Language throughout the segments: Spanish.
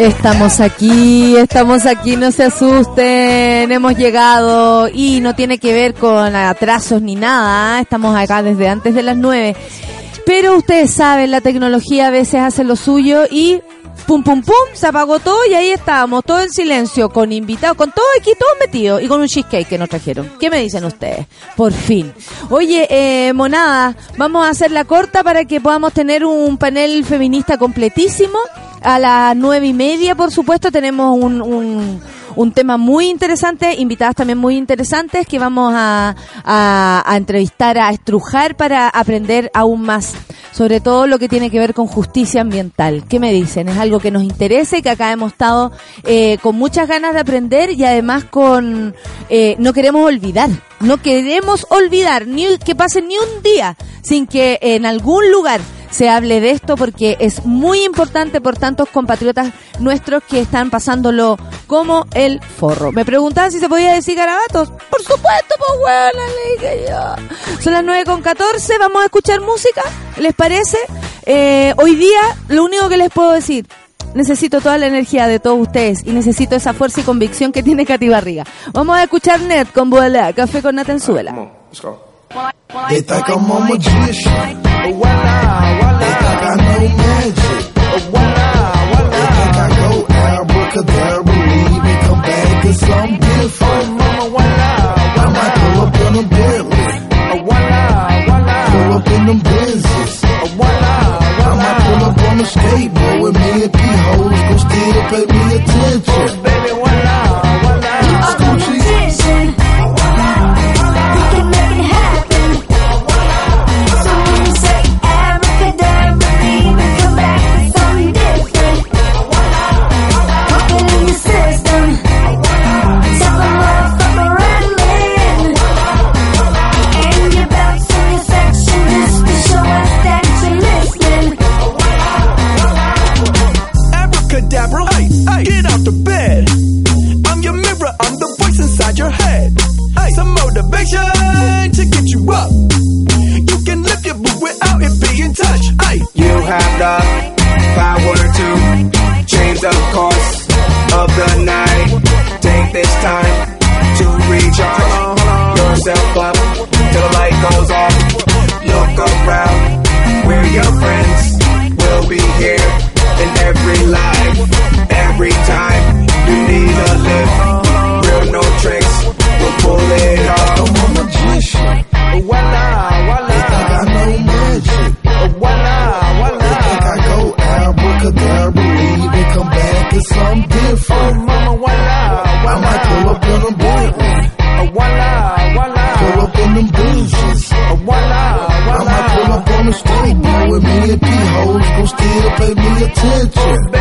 Estamos aquí, estamos aquí, no se asusten, hemos llegado y no tiene que ver con atrasos ni nada, ¿eh? estamos acá desde antes de las nueve. Pero ustedes saben, la tecnología a veces hace lo suyo y pum pum pum, se apagó todo y ahí estábamos, todo en silencio, con invitados, con todo aquí, todo metido y con un cheesecake que nos trajeron. ¿Qué me dicen ustedes? Por fin. Oye, eh, monada, vamos a hacer la corta para que podamos tener un panel feminista completísimo. A las nueve y media, por supuesto, tenemos un, un, un tema muy interesante, invitadas también muy interesantes que vamos a, a, entrevistar, a estrujar para aprender aún más sobre todo lo que tiene que ver con justicia ambiental. ¿Qué me dicen? Es algo que nos interesa y que acá hemos estado eh, con muchas ganas de aprender y además con eh, no queremos olvidar, no queremos olvidar ni que pase ni un día sin que en algún lugar se hable de esto porque es muy importante por tantos compatriotas nuestros que están pasándolo como el forro. Me preguntaban si se podía decir garabatos. Por supuesto, pues bueno, le dije yo. Son las 9 con 14, vamos a escuchar música, ¿les parece? Eh, hoy día, lo único que les puedo decir, necesito toda la energía de todos ustedes y necesito esa fuerza y convicción que tiene Katy Barriga. Vamos a escuchar Net con Boalea, Café con Nata en. They think I'm a magician. Oh, voila, voila. They think I know magic. Oh, voila, voila. They think I go abracadabra, leave and come back as some different. Oh, mama. I might pull up in a Bentley. Oh, voila, voila. Pull up in them. Oh, voila, voila. I might pull up on a skateboard with me and P-hoes. Gon' still pay me attention. Oh, baby, boot in touch. Hey, You have the power to change the course of the night. Take this time to recharge yourself up till the light goes off. Look around, we're your friends. We'll be here in every life, every time skateboard with me and P-hoes. Gon' still pay me attention.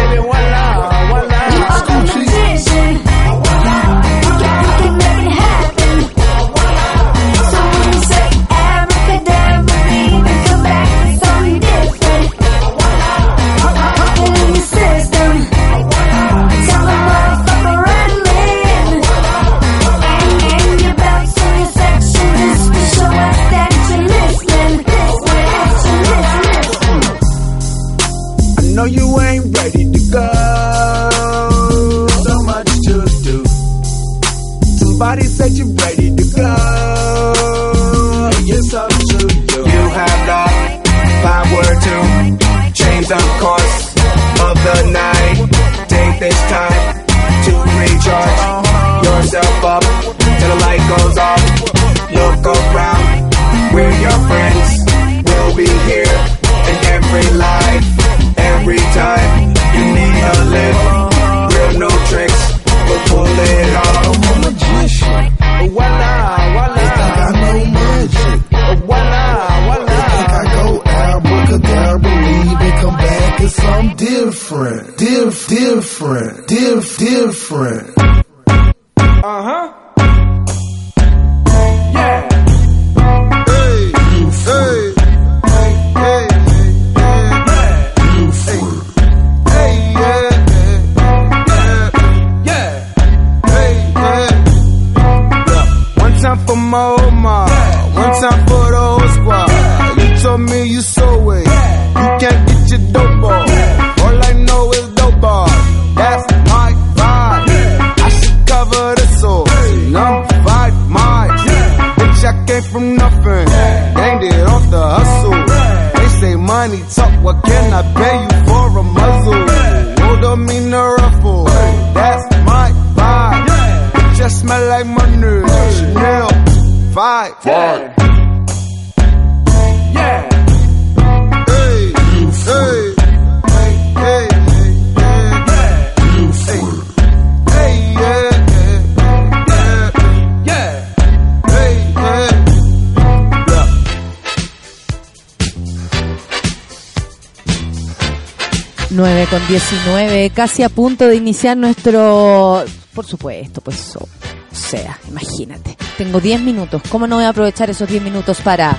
19, casi a punto de iniciar nuestro... Por supuesto, pues o sea, imagínate. Tengo 10 minutos. ¿Cómo no voy a aprovechar esos 10 minutos para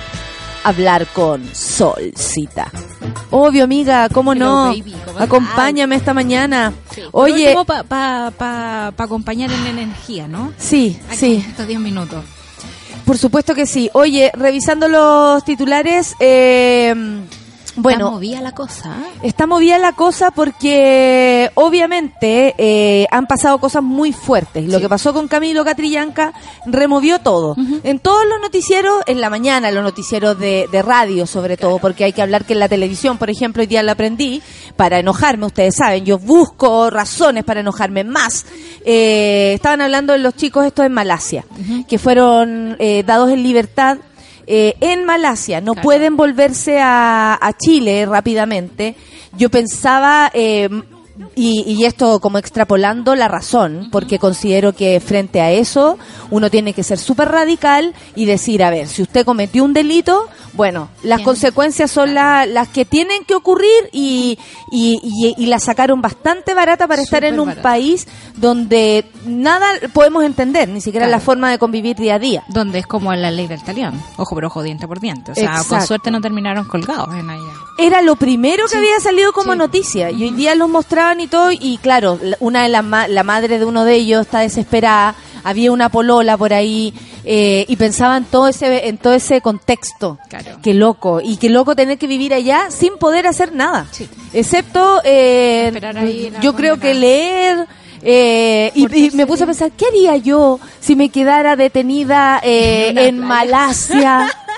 hablar con Solcita? Obvio, amiga, ¿cómo no? baby, ¿cómo estás? Acompáñame esta mañana. Oye, Oye, para pa, pa, pa acompañar en energía, ¿no? sí, Aquí, sí. Estos 10 minutos. Por supuesto que sí. Oye, revisando los titulares, eh, Está bueno, movida la cosa. ¿eh? está movida la cosa porque obviamente eh, han pasado cosas muy fuertes. Lo Sí. que pasó con Camilo Catrillanca removió todo. En todos los noticieros, en la mañana, los noticieros de, de radio sobre todo, porque hay que hablar que en la televisión, por ejemplo, hoy día lo aprendí, para enojarme, ustedes saben, yo busco razones para enojarme más. Eh, estaban hablando de los chicos estos en Malasia, que fueron eh, dados en libertad eh, en Malasia no Claro. pueden volverse a, a Chile rápidamente. Yo pensaba, eh, y, y esto como extrapolando la razón, porque considero que frente a eso uno tiene que ser súper radical y decir, a ver, si usted cometió un delito, bueno, las consecuencias son la- las que tienen que ocurrir y, y, y- y la sacaron bastante barata para estar en un barata. país donde nada podemos entender, ni siquiera Claro. la forma de convivir día a día. Donde es como la ley del talión. Ojo por ojo, diente por diente. O sea, Exacto. con suerte no terminaron colgados en allá. era lo primero que Sí, había salido como sí. noticia y hoy día los mostraban y todo y claro la- una de las ma- la madre de uno de ellos está desesperada había una polola por ahí eh, y pensaba en todo ese en todo ese contexto Claro. qué loco y qué loco tener que vivir allá sin poder hacer nada Sí. excepto eh, yo creo que leer eh, y, y me puse a pensar, ¿qué haría yo si me quedara detenida eh, En. Malasia?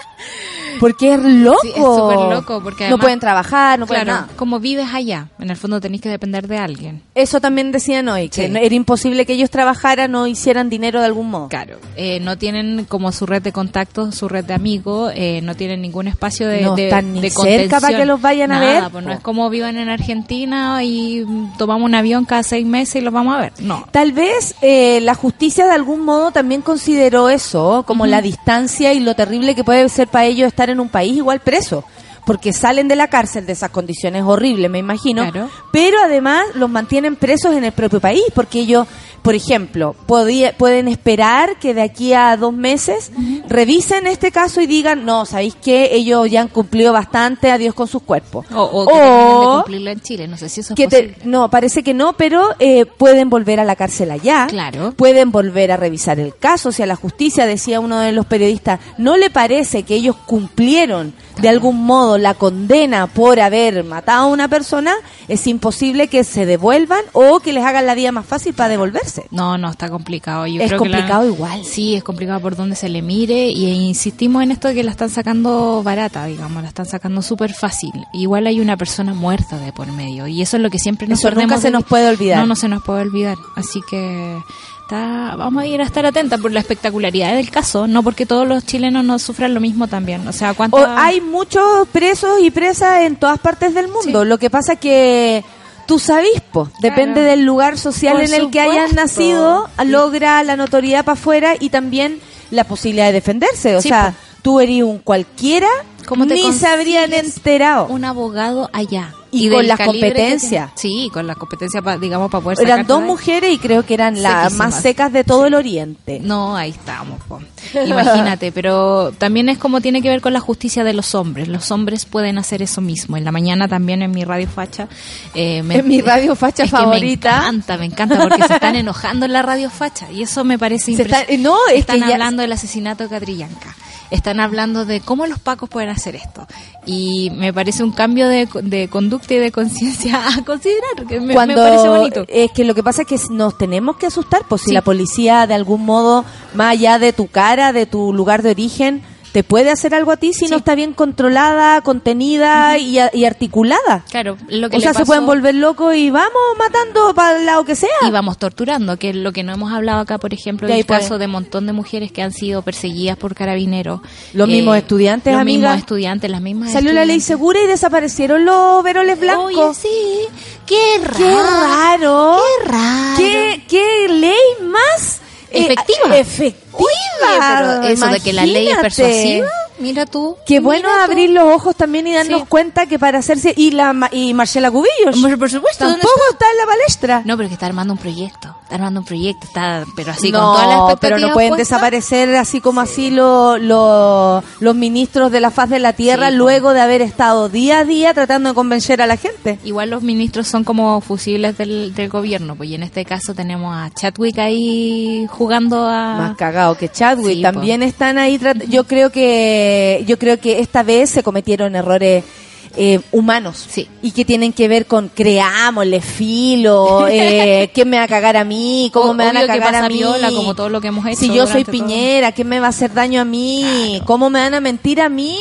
Porque es loco. Sí, es súper loco, porque no pueden trabajar, no pueden claro, nada. como vives allá, en el fondo tenés que depender de alguien. Eso también decían hoy, que Sí. era imposible que ellos trabajaran o hicieran dinero de algún modo. Claro, eh, no tienen como su red de contactos, su red de amigos, eh, no tienen ningún espacio de, No de, están ni de cerca para que los vayan a ver, Pues no es como vivan en Argentina y tomamos un avión cada seis meses y los vamos a ver. No. Tal vez eh, la justicia de algún modo también consideró eso, como la distancia y lo terrible que puede ser para ellos estar en un país igual preso. Porque salen de la cárcel de esas condiciones horribles, me imagino. Claro. Pero además los mantienen presos en el propio país, porque ellos, por ejemplo, podía- pueden esperar que de aquí a dos meses revisen este caso y digan, no, ¿sabéis qué? Ellos ya han cumplido bastante, adiós con sus cuerpos. O, o que de cumplirlo en Chile, no sé si eso es que te- posible. no, parece que no, pero eh, pueden volver a la cárcel allá. Claro. Pueden volver a revisar el caso. Si a la justicia, decía uno de los periodistas, no le parece que ellos cumplieron de algún modo la condena por haber matado a una persona, es imposible que se devuelvan o que les hagan la vida más fácil para devolverse. No, no, está complicado. Yo Es creo que la- complicado igual. Sí, es complicado por donde se le mire y insistimos en esto de que la están sacando barata, digamos, la están sacando súper fácil. Igual hay una persona muerta de por medio y eso es lo que siempre nos Eso nunca se nos puede olvidar. No, no se nos puede olvidar. Así que está, vamos a ir a estar atentas por la espectacularidad del caso, no porque todos los chilenos no sufran lo mismo también. O sea, ¿cuánto O hay muchos presos y presas en todas partes del mundo. Sí. Lo que pasa que tú sabís, po, depende Claro. del lugar social Por en el que hayas nacido, logra la notoriedad para afuera y también la posibilidad de defenderse. O Sí, sea, po. tú eres un cualquiera, ¿Cómo te ni se habrían enterado. un abogado allá? Y con las competencias. Sí, con las competencias, digamos, para poder Eran sacarte dos mujeres y creo que eran las más secas de todo el oriente. No, ahí estamos. po. Imagínate, pero también es como tiene que ver con la justicia de los hombres. Los hombres pueden hacer eso mismo. En la mañana también en mi radio facha. eh, me- En mi radio facha es que favorita. me encanta, me encanta porque se están enojando en la radio facha y eso me parece impresionante. no, es están que ya- hablando del asesinato de Catrillanca. Están hablando de cómo los pacos pueden hacer esto. Y me parece un cambio de, de conducta y de conciencia a considerar. Que me, me cuando parece bonito. es que lo que pasa es que nos tenemos que asustar pues si Sí. la policía de algún modo más allá de tu cara de tu lugar de origen te puede hacer algo a ti si Sí. no está bien controlada contenida y, articulada Claro, lo que o sea se pueden volver locos y vamos matando para el lado que sea y vamos torturando, que es lo que no hemos hablado acá, por ejemplo, De ahí el puede. caso de un montón de mujeres que han sido perseguidas por carabineros. Los mismos estudiantes, Los mismos estudiantes, las mismas salió la ley segura y desaparecieron los veroles blancos Oye, sí, qué raro. qué raro Qué raro. qué, qué ley más eh, Efectiva. efectiva. Oye, pero eso de que la ley es persuasiva, mira tú. Qué bueno tú. abrir los ojos también y darnos Sí. cuenta que para hacerse y la y Marcela Cubillos Por- por supuesto, ¿dónde tampoco está en la palestra. No, pero que está armando un proyecto. Está armando un proyecto, está, pero así No, con todas las pero no pueden desaparecer así como así lo- lo- los ministros de la faz de la tierra Sí, luego de haber estado día a día tratando de convencer a la gente. Igual los ministros son como fusibles del, del gobierno, pues y en este caso tenemos a Chadwick ahí jugando a... Más cagado que Chadwick. También están ahí. Yo creo que yo creo que esta vez se cometieron errores eh, humanos Sí. y que tienen que ver con creámosle filo, eh, quién me va a cagar a mí, cómo O- me van a que cagar a mí, piola, como todo lo que hemos hecho Si yo soy todo. Piñera, ¿quién me va a hacer daño a mí? ¿Cómo me van a mentir a mí?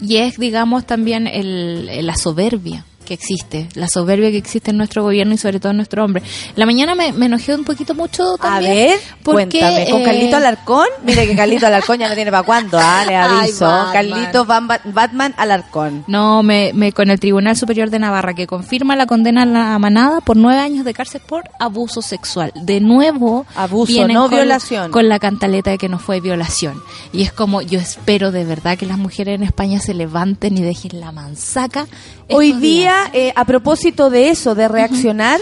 Y es, digamos, también el- la soberbia que existe, la soberbia que existe en nuestro gobierno y sobre todo en nuestro hombre. La mañana me, me enojé un poquito mucho A también. ver, porque, cuéntame, ¿con eh, Carlito Alarcón? Mire que Carlito Alarcón ya no tiene para cuándo, ah, le Ay, aviso. Batman. Carlito Van- Batman Alarcón. No, me, me- con el Tribunal Superior de Navarra que confirma la condena a la manada por nueve años de cárcel por abuso sexual. De nuevo, Abuso, no con- violación. Con la cantaleta de que no fue violación. Y es como, yo espero de verdad que las mujeres en España se levanten y dejen la mansaca. Hoy día, días. Eh, a propósito de eso, de reaccionar,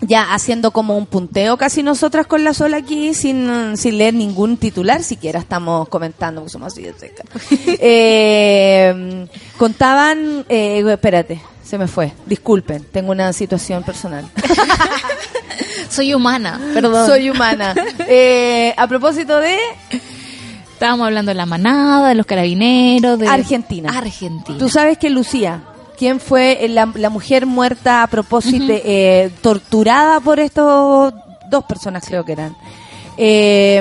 ya haciendo como un punteo casi nosotras con la sola aquí, sin, sin leer ningún titular, siquiera estamos comentando, porque somos así de. Eh, contaban, eh, espérate, se me fue, disculpen, tengo una situación personal. Soy humana, perdón. Soy humana. Eh, a propósito de Estábamos hablando de la manada, de los carabineros, de Argentina. Argentina. Tú sabes que Lucía, ¿quién fue la, la mujer muerta a propósito, eh, torturada por estos dos personas, creo que eran? Eh,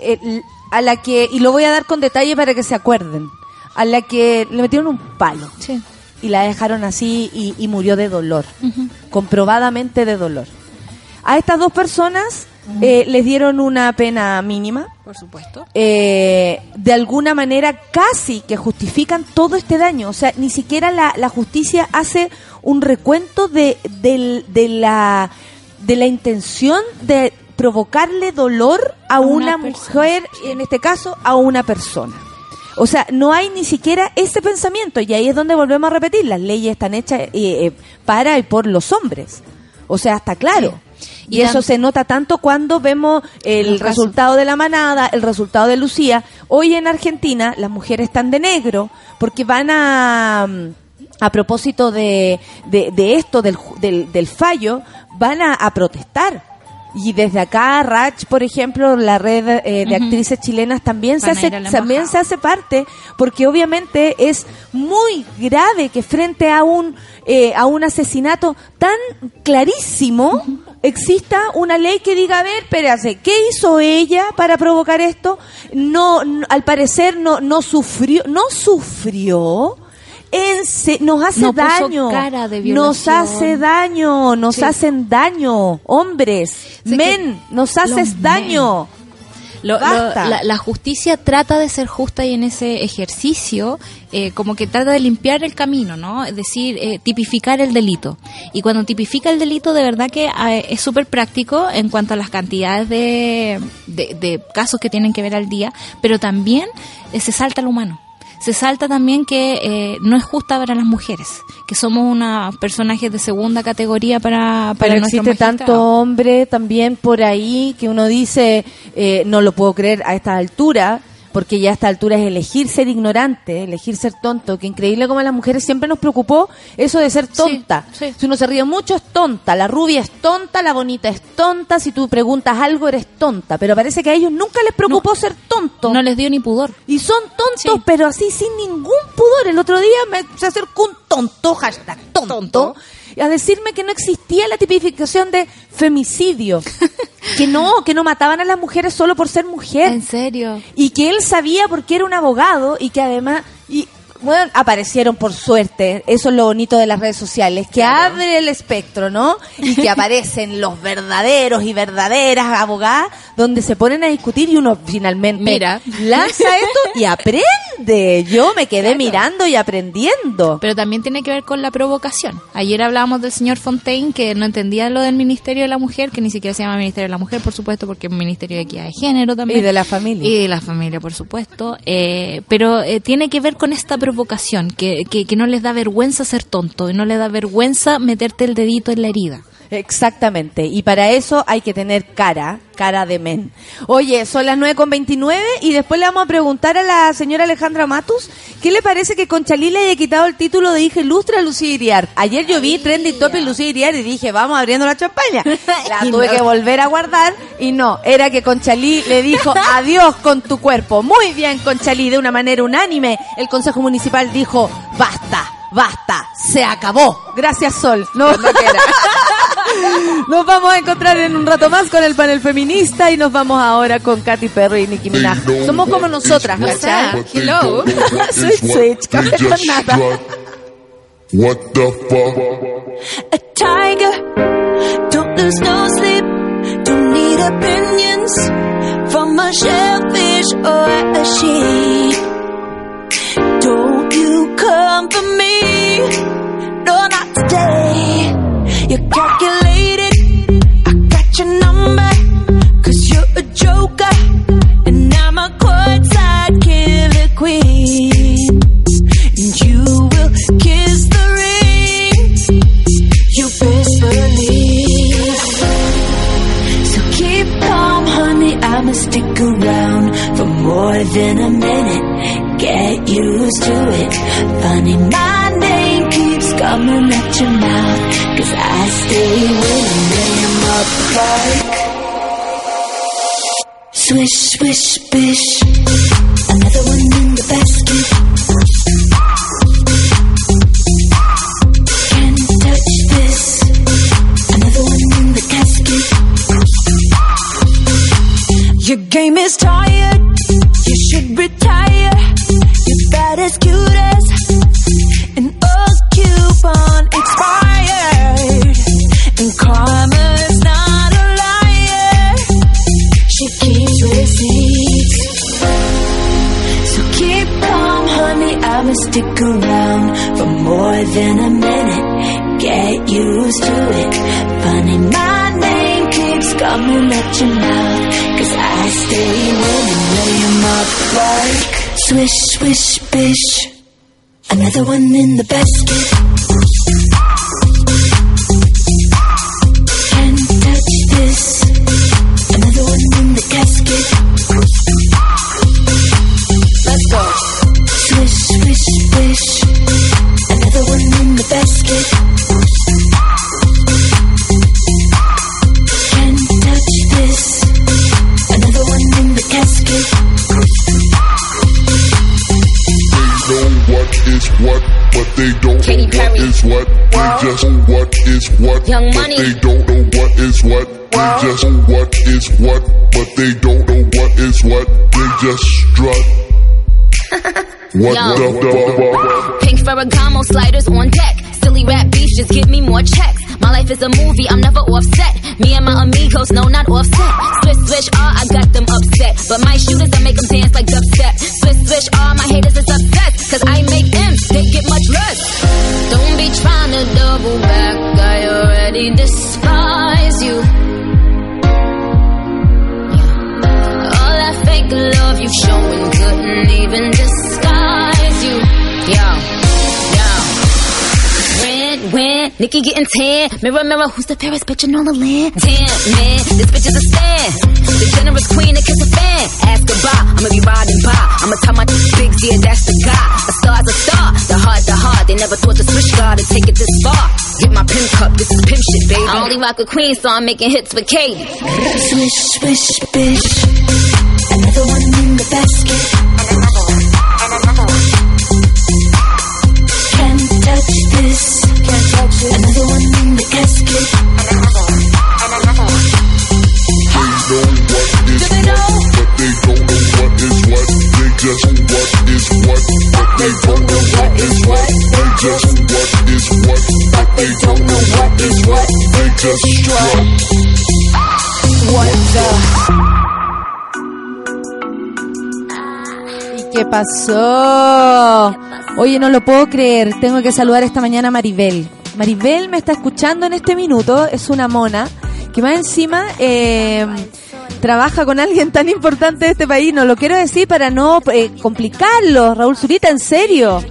el- a la que, y lo voy a dar con detalle para que se acuerden, a la que le metieron un palo Sí. y la dejaron así y, y murió de dolor, comprobadamente de dolor. A estas dos personas eh, les dieron una pena mínima, Por supuesto. eh, de alguna manera casi que justifican todo este daño. O sea, ni siquiera la, la justicia hace un recuento de, de, la, de la intención de provocarle dolor a una, una mujer, en este caso a una persona. O sea, no hay ni siquiera ese pensamiento y ahí es donde volvemos a repetir, las leyes están hechas eh, eh, para y por los hombres. O sea, está claro. Y, Y eso se nota tanto cuando vemos el resultado de la manada, el resultado de Lucía. Hoy en Argentina las mujeres están de negro porque van a, mm, a propósito de, de, de esto, del, del, del fallo, van a, a protestar. Y desde acá, Rach, por ejemplo, la red eh, de actrices chilenas también se Van hace también se hace parte, porque obviamente es muy grave que frente a un eh, a un asesinato tan clarísimo exista una ley que diga, a ver, espérate, ¿qué hizo ella para provocar esto? No, no- al parecer no, no sufrió, no sufrió. Nos hace No daño, nos hace daño, nos Sí. hacen daño, hombres, Sé men, nos haces daño. Lo- la, la justicia trata de ser justa y en ese ejercicio eh, como que trata de limpiar el camino, ¿no? Es decir, eh, tipificar el delito. Y cuando tipifica el delito, de verdad que eh, es súper práctico en cuanto a las cantidades de, de- de casos que tienen que ver al día, pero también eh, se salta al humano. Se salta también que eh, no es justa para las mujeres, que somos unos personajes de segunda categoría para, para Pero existe tanto hombre también por ahí que uno dice, eh, no lo puedo creer a esta altura, porque ya a esta altura es elegir ser ignorante, elegir ser tonto, que increíble como a las mujeres siempre nos preocupó eso de ser tonta. sí. Si uno se ríe mucho es tonta, la rubia es tonta, la bonita es tonta, si tú preguntas algo eres tonta, pero parece que a ellos nunca les preocupó ser tonto. No les dio ni pudor. Y son tontos, Sí. pero así sin ningún pudor. El otro día me se acercó un tonto, hashtag tonto, a decirme que no existía la tipificación de femicidio. que no, que no mataban a las mujeres solo por ser mujer. ¿En serio? Y que él sabía porque era un abogado y que además... Y, bueno, aparecieron por suerte, eso es lo bonito de las redes sociales, que abre el espectro, ¿no? Y que aparecen los verdaderos y verdaderas abogadas donde se ponen a discutir y uno finalmente Mira. lanza esto y aprende. Yo me quedé mirando y aprendiendo. Pero también tiene que ver con la provocación. Ayer hablábamos del señor Fontaine que no entendía lo del Ministerio de la Mujer, que ni siquiera se llama Ministerio de la Mujer, por supuesto, porque es un Ministerio de Equidad de Género también. Y de la familia. Y de la familia, por supuesto. Eh, pero eh, tiene que ver con esta provocación, que, que, que no les da vergüenza ser tonto y no les da vergüenza meterte el dedito en la herida. Exactamente, y para eso hay que tener cara, cara de men. Oye, son las 9.29 y después le vamos a preguntar a la señora Alejandra Matus qué le parece que Conchalí le haya quitado el título de hija ilustre a Lucía Iriar. Ayer yo vi Trending Topic Lucía Iriar y dije, vamos abriendo la champaña. La tuve no. que volver a guardar y no, era que Conchalí le dijo adiós con tu cuerpo. Muy bien, Conchalí, de una manera unánime. El Consejo Municipal dijo, basta. Basta, se acabó. Gracias, Sol. No, Nos vamos a encontrar en un rato más con el panel feminista y nos vamos ahora con Katy Perry y Nicki Minaj. Somos como nosotras, ¿cachai? Hello. Switch, switch, café con nata. What the fuck? a tiger. Don't lose no sleep. Don't need opinions from a shellfish or a sheep. Don't you come for me. No, not. You're calculated. I got your number. Cause you're a joker. And I'm a courtside killer queen. And you will kiss the ring. You best believe. So keep calm, honey. I'ma stick around for more than a minute. Get used to it. Funny, keeps coming at your mouth. Cause I stay winning. Name up like. Swish, swish, bish. Another one in the basket. Can't touch this. Another one in the casket. Your game is tired. You should retire. You're bad as cute as expired. And karma's not a liar. She keeps receipts. So keep calm, honey. I'ma stick around for more than a minute. Get used to it. Funny, my name keeps coming at your mouth. Cause I stay winning, lay 'em up like swish, swish, bish. Another one in the basket. What what, but they don't Katy know what Perry. is what. They just know what is what, Young but Money. they don't know what is what. They just know what is what, but they don't know what is what. They just strut. what Yo. the fuck? Pink Ferragamo sliders on deck. Silly rap beats just give me more checks. My life is a movie, I'm never offset. Me and my amigos, no, not offset. Swish, swish, ah, I got them upset. But my shooters, I make them dance like dubstep. Swish, swish, ah, my haters is upset. Cause I make M's, they get much less. Don't be trying to double back, I already despise you. All that fake love you showing couldn't even When Nikki getting tan. Mirror, mirror, who's the fairest bitch in all the land? Damn, man, this bitch is a stand. The generous queen that kiss a fan. Ask goodbye, I'ma be riding by. I'ma tell my bigs, yeah, that's the guy. A star's a star, the heart, the heart. They never thought the switch guard to take it this far. Get my pimp cup, this is pimp shit, baby. I only rock a queen, so I'm making hits for Katie. Swish, swish, bitch. Another one in the basket. Can't touch this. Can't touch it. Another one in the casket. They know what is what, but they don't know what is what. They just know what is what, but they don't know what is what. They just know what is what, but they don't know what is what. They just strut. What the... ¿Y qué pasó? Oye, no lo puedo creer. Tengo que saludar esta mañana a Maribel. Maribel me está escuchando en este minuto. Es una mona que más encima eh, trabaja con alguien tan importante de este país. No lo quiero decir para no eh, complicarlo. Raúl Zurita, en serio.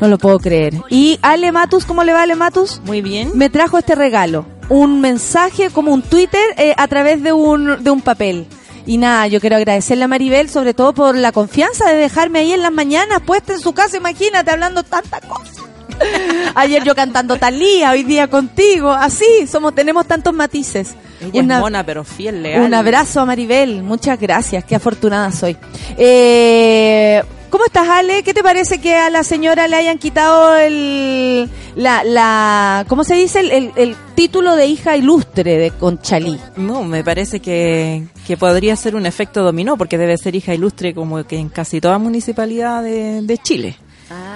No lo puedo creer. Y Ale Matus, ¿cómo le va Ale Matus? Muy bien. Me trajo este regalo. Un mensaje como un Twitter eh, a través de un, de un papel. Y nada, yo quiero agradecerle a Maribel, sobre todo por la confianza de dejarme ahí en las mañanas, puesta en su casa, imagínate, hablando tantas cosas. Ayer yo cantando Talía, hoy día contigo, así, somos, tenemos tantos matices. Ella Una- es mona, pero fiel, leal. un abrazo a Maribel, muchas gracias, qué afortunada soy. Eh, ¿Cómo estás, Ale? ¿Qué te parece que a la señora le hayan quitado el, la, la ¿cómo se dice? El, el- el título de hija ilustre de Conchalí. No, me parece que, que podría ser un efecto dominó, porque debe ser hija ilustre como que en casi toda municipalidad de, de Chile.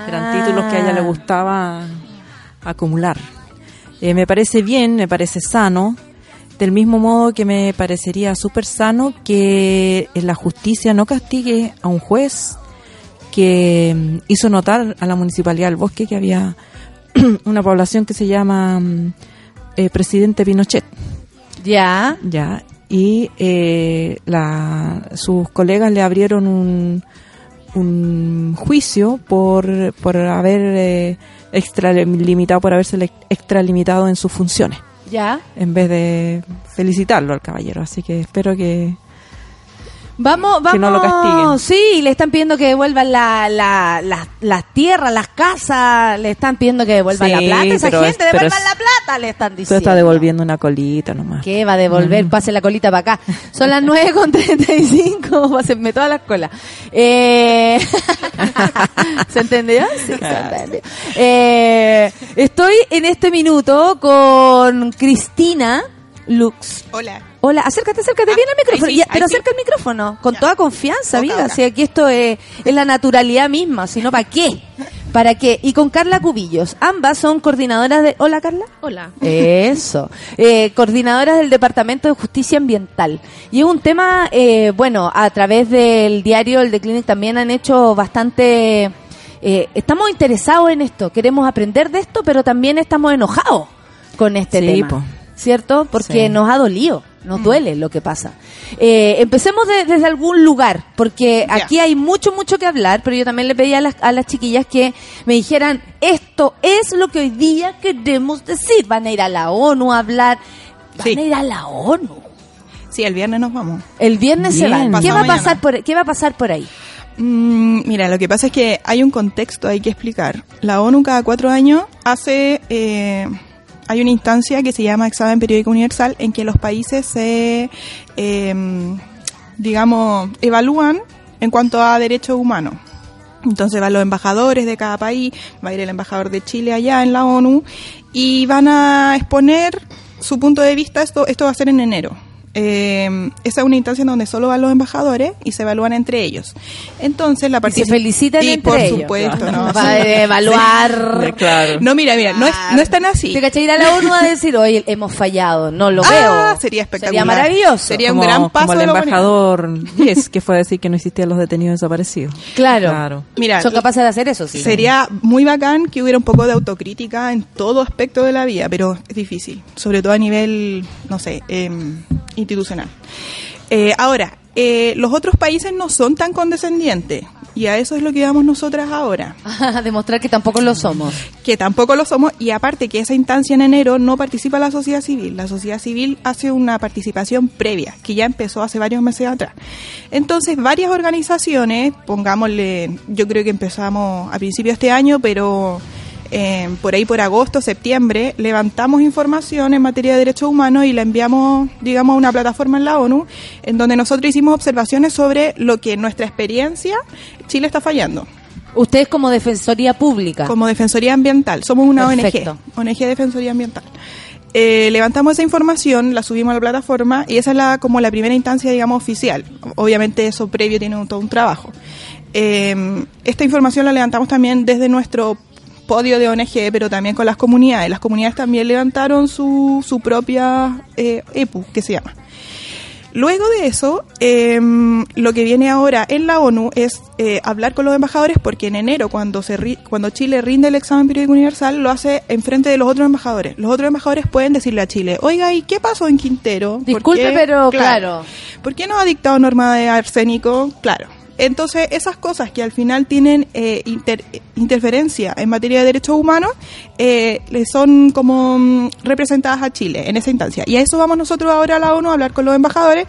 Eran títulos que a ella le gustaba acumular. Eh, me parece bien, me parece sano, del mismo modo que me parecería súper sano que la justicia no castigue a un juez que mm, hizo notar a la municipalidad del bosque que había una población que se llama mm, eh, Presidente Pinochet. Ya. Ya. Y eh, la, sus colegas le abrieron un, un juicio por, por haber eh, extralimitado, por haberse extralimitado en sus funciones, Ya. en vez de felicitarlo al caballero. Así que espero que, Vamos, vamos. Que no lo castiguen. Sí, le están pidiendo que devuelvan la, la, la- las tierras, las casas, le están pidiendo que devuelvan Sí, la plata. Esa pero gente, es- devuelvan es- la plata, le están tú diciendo. estás devolviendo una colita nomás. ¿Qué va a devolver? Pase la colita para acá. Son las 9 con 35. Pásenme todas las colas. Eh... ¿Se entendió? Sí, se entendió. Eh, estoy en este minuto con Cristina Lux. Hola. Hola, acércate, acércate micrófono. ahí sí, Ya, ahí pero sí. acerca el micrófono, con toda confianza, amiga. ahora. Si aquí esto es, es la naturalidad misma, si no, ¿para qué? ¿Para qué? Y con Carla Cubillos. Ambas son coordinadoras de... Hola, Carla. Hola. Eso. Eh, coordinadoras del Departamento de Justicia Ambiental. Y es un tema, eh, bueno, a través del diario El de Clinic también han hecho bastante... eh, estamos interesados en esto, queremos aprender de esto, pero también estamos enojados con este Sí, tema. po. ¿Cierto? Porque Sí. nos ha dolido, nos duele lo que pasa. Eh, empecemos de- desde algún lugar, porque aquí hay mucho, mucho que hablar, pero yo también le pedí a las, a las chiquillas que me dijeran, esto es lo que hoy día queremos decir. Van a ir a la ONU a hablar, van Sí. a ir a la ONU. Sí, el viernes nos vamos. El viernes se Bien. van. ¿Qué Pasado va, a mañana. pasar por, ¿Qué va a pasar por ahí? Mm, mira, lo que pasa es que hay un contexto, hay que explicar. La ONU cada cuatro años hace, eh, hay una instancia que se llama Examen Periódico Universal en que los países se, eh, digamos, evalúan en cuanto a derechos humanos. Entonces van los embajadores de cada país, va a ir el embajador de Chile allá en la ONU y van a exponer su punto de vista. Esto, esto va a ser en enero. Eh, esa es una instancia en donde solo van los embajadores y se evalúan entre ellos. Entonces la Y se participación felicitan y entre por ellos. supuesto, ¿no? Va a evaluar. Claro. No, mira, mira, no es, no es tan así. ¿Te cachai? Ir a la ONU a decir, oye, hemos fallado, no lo Ah, veo. sería espectacular. Sería maravilloso. Sería un gran paso como el embajador 10, que fue a decir que no existían los detenidos desaparecidos. Claro. Claro. Mira, Son capaces de hacer eso, sí. Sería muy bacán que hubiera un poco de autocrítica en todo aspecto de la vida, pero es difícil, sobre todo a nivel, no sé, em, institucional. Eh, ahora, eh, los otros países no son tan condescendientes y a eso es lo que vamos nosotras ahora, Demostrar que tampoco lo somos. que tampoco lo somos y aparte que esa instancia en enero no participa la sociedad civil, la sociedad civil hace una participación previa que ya empezó hace varios meses atrás. Entonces, varias organizaciones, pongámosle, yo creo que empezamos a principios de este año, pero eh, por ahí por agosto, septiembre, levantamos información en materia de derechos humanos y la enviamos, digamos, a una plataforma en la ONU, en donde nosotros hicimos observaciones sobre lo que en nuestra experiencia Chile está fallando. Ustedes como Defensoría Pública. Como Defensoría Ambiental, somos una Perfecto. ONG, ONG Defensoría Ambiental. Eh, levantamos esa información, la subimos a la plataforma y esa es la como la primera instancia, digamos, oficial. Obviamente eso previo tiene un- todo un trabajo. Eh, esta información la levantamos también desde nuestro podio de ONG, pero también con las comunidades. Las comunidades también levantaron su, su propia eh, EPU, que se llama. Luego de eso, eh, lo que viene ahora en la ONU es eh, hablar con los embajadores porque en enero, cuando, se ri- cuando Chile rinde el examen periódico universal, lo hace en frente de los otros embajadores. Los otros embajadores pueden decirle a Chile, oiga, ¿y qué pasó en Quintero? ¿Por Disculpe, qué?". pero claro. ¿Por qué no ha dictado norma de arsénico? Claro. Entonces, esas cosas que al final tienen eh, inter- interferencia en materia de derechos humanos, eh, son como mm, representadas a Chile en esa instancia. Y a eso vamos nosotros ahora a la ONU a hablar con los embajadores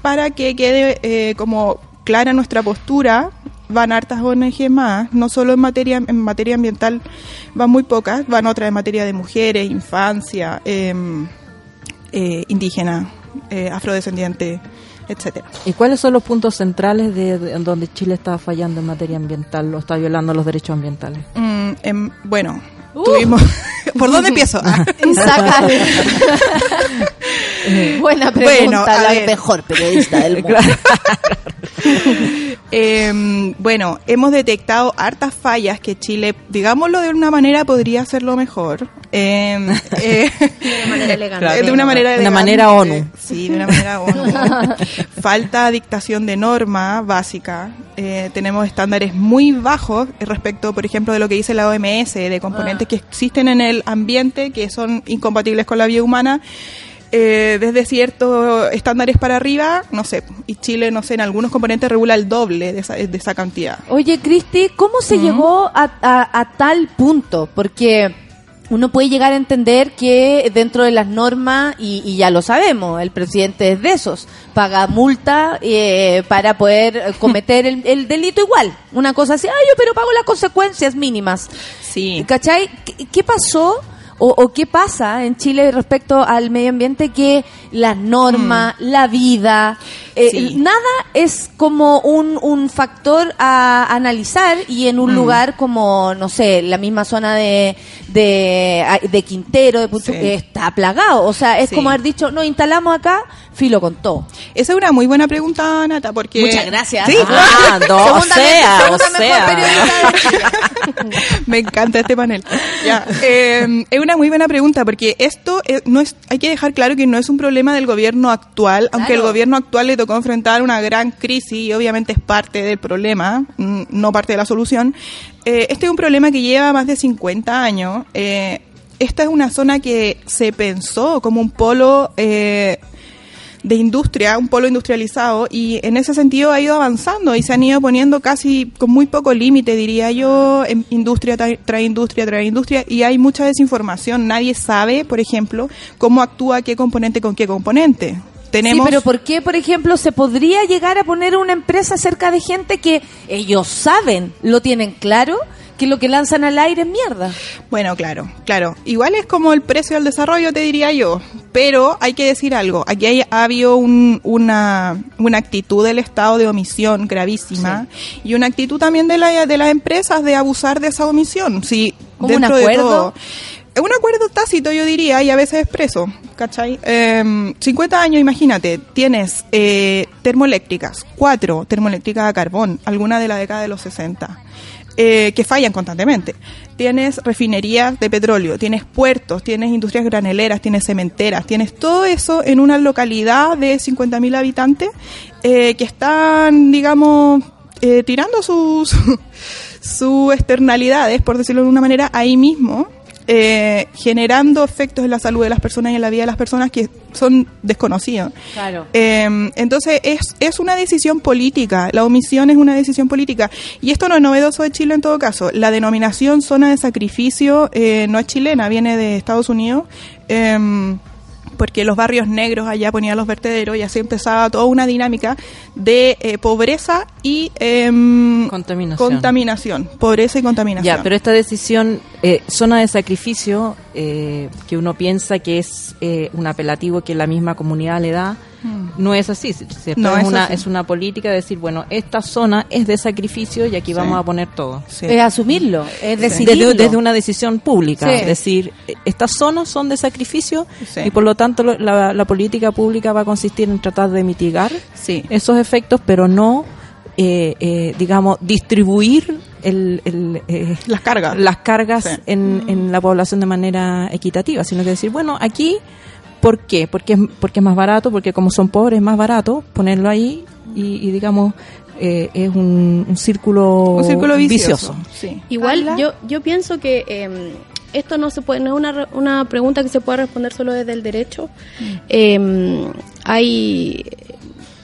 para que quede eh, como clara nuestra postura. Van hartas ONG más, no solo en materia, en materia ambiental van muy pocas, van otras en materia de mujeres, infancia, em, eh, indígena, eh, afrodescendiente, etcétera. ¿Y cuáles son los puntos centrales de, donde Chile está fallando en materia ambiental o está violando los derechos ambientales? Mm, em, bueno, tuvimos... ¿Por dónde empiezo? Ah. Buena pregunta, Bueno, a la ver. mejor periodista del mundo. Em, bueno, hemos detectado hartas fallas que Chile, digámoslo de una manera, podría hacerlo mejor. Em, eh, De manera elegante. de una manera Una elegante. manera ONU. Sí, de una manera ONU. Falta dictación de norma básica. Eh, tenemos estándares muy bajos respecto, por ejemplo, de lo que dice la OMS, de componentes que existen en el ambiente que son incompatibles con la vida humana. Eh, desde ciertos estándares para arriba, no sé, y Chile, no sé, en algunos componentes regula el doble de esa, de esa cantidad. Oye, Cristi, ¿cómo se llegó a, a- a tal punto? Porque uno puede llegar a entender que dentro de las normas, y, y ya lo sabemos, el presidente es de esos, paga multa eh, para poder cometer el, el delito igual. Una cosa así, ay, yo pero pago las consecuencias mínimas. Sí. ¿Cachai? ¿Qué, qué pasó? O, o qué pasa en Chile respecto al medio ambiente que las normas, la vida, eh, Sí. nada es como un, un factor a analizar y en un Mm. lugar como, no sé, la misma zona de, de, de Quintero, de Puchu, Sí. eh, está plagado. O sea, es Sí. como haber dicho, no, instalamos acá, filo con todo. Esa es una muy buena pregunta, Nata, porque... Muchas gracias. Sí, Ah, no, o sea, o sea. Me encanta este panel. Ya, eh, es una muy buena pregunta porque esto eh, no es, hay que dejar claro que no es un problema del gobierno actual, aunque el gobierno actual le tocó enfrentar una gran crisis y obviamente es parte del problema, mm, no parte de la solución. Eh, este es un problema que lleva más de 50 años. Eh, esta es una zona que se pensó como un polo eh, de industria, un polo industrializado, y en ese sentido ha ido avanzando y se han ido poniendo casi con muy poco límite, diría yo, en industria tra- trae industria, trae industria, y hay mucha desinformación. Nadie sabe, por ejemplo, cómo actúa qué componente con qué componente. Tenemos Sí, pero ¿por qué, por ejemplo, se podría llegar a poner una empresa cerca de gente que ellos saben, lo tienen claro, porque lo que lanzan al aire es mierda. Bueno, claro, claro. Igual es como el precio del desarrollo, te diría yo. Pero hay que decir algo. Aquí hay, ha habido un- una, una actitud del Estado de omisión gravísima y una actitud también de, la, de las empresas de abusar de esa omisión. Sí, ¿Como un de acuerdo? todo. Es un acuerdo tácito, yo diría, y a veces expreso, ¿cachai? Eh, 50 años, imagínate, tienes eh, termoeléctricas, cuatro termoeléctricas a carbón, alguna de la década de los 60, eh, que fallan constantemente. Tienes refinerías de petróleo, tienes puertos, tienes industrias graneleras, tienes cementeras, tienes todo eso en una localidad de 50.000 habitantes eh, que están, digamos, eh, tirando sus, sus externalidades, por decirlo de una manera, ahí mismo, eh, generando efectos en la salud de las personas y en la vida de las personas que son desconocidos. Claro. Eh, entonces es, es una decisión política, la omisión es una decisión política. Y esto no es novedoso de Chile en todo caso. La denominación zona de sacrificio eh, no es chilena, viene de Estados Unidos. Porque los barrios negros allá ponían los vertederos y así empezaba toda una dinámica de eh, pobreza y em, Contaminación. contaminación. Pobreza y contaminación. Ya, pero esta decisión, eh, zona de sacrificio, eh, que uno piensa que es eh, un apelativo que la misma comunidad le da, no es así, ¿cierto? No es, es una, así. es una política de decir, bueno, esta zona es de sacrificio y aquí Sí. vamos a poner todo. Sí. Es asumirlo, es Desde, decidirlo. desde una decisión pública, Sí. es decir, eh, estas zonas son de sacrificio Sí. y por lo tanto lo- la, la política pública va a consistir en tratar de mitigar Sí. esos efectos, pero no, eh, eh, digamos, distribuir el, el, eh, Las cargas. las cargas Sí. en, en la población de manera equitativa, sino que decir, bueno, aquí, ¿por qué? Porque, es- porque es más barato, porque como son pobres es más barato ponerlo ahí y, y, digamos, eh, es un, un círculo, Un círculo vicioso. Sí. Igual yo yo pienso que eh, esto no se puede no es una, re- una pregunta que se pueda responder solo desde el derecho. Eh, hay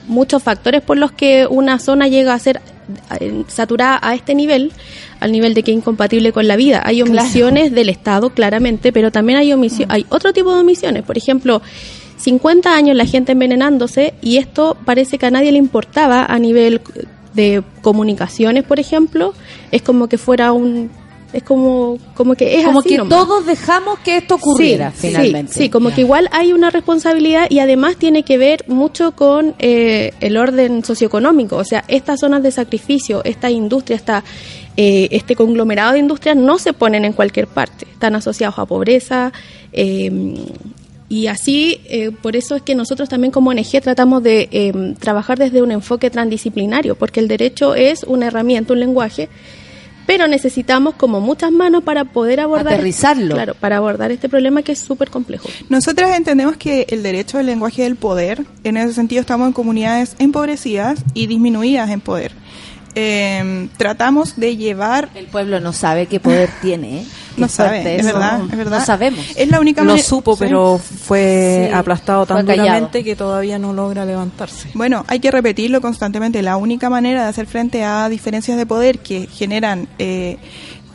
muchos factores por los que una zona llega a ser saturada a este nivel, al nivel de que es incompatible con la vida. Hay omisiones del Estado, claramente, pero también hay omisi- hay otro tipo de omisiones. Por ejemplo, 50 años la gente envenenándose y esto parece que a nadie le importaba a nivel de comunicaciones, por ejemplo, es como que fuera un es como como que es como así que nomás. todos dejamos que esto ocurriera Sí, finalmente. Sí, sí, como que igual hay una responsabilidad y además tiene que ver mucho con eh, el orden socioeconómico. O sea, estas zonas de sacrificio, esta industria, esta, eh, este conglomerado de industrias no se ponen en cualquier parte. Están asociados a pobreza. eh, y así, eh, por eso es que nosotros también como ONG tratamos de eh, trabajar desde un enfoque transdisciplinario, porque el derecho es una herramienta, un lenguaje, pero necesitamos como muchas manos para poder abordar Aterrizarlo. claro para abordar este problema que es súper complejo Nosotras entendemos que el derecho al lenguaje del poder, en ese sentido estamos en comunidades empobrecidas y disminuidas en poder. Eh, tratamos de llevar... El pueblo no sabe qué poder tiene, ¿eh? No sabe, es eso. verdad, es verdad. No sabemos. Es la única Lo manera- supo, Sí. pero fue Sí, aplastado tan fue duramente que todavía no logra levantarse. Bueno, hay que repetirlo constantemente. La única manera de hacer frente a diferencias de poder que generan eh,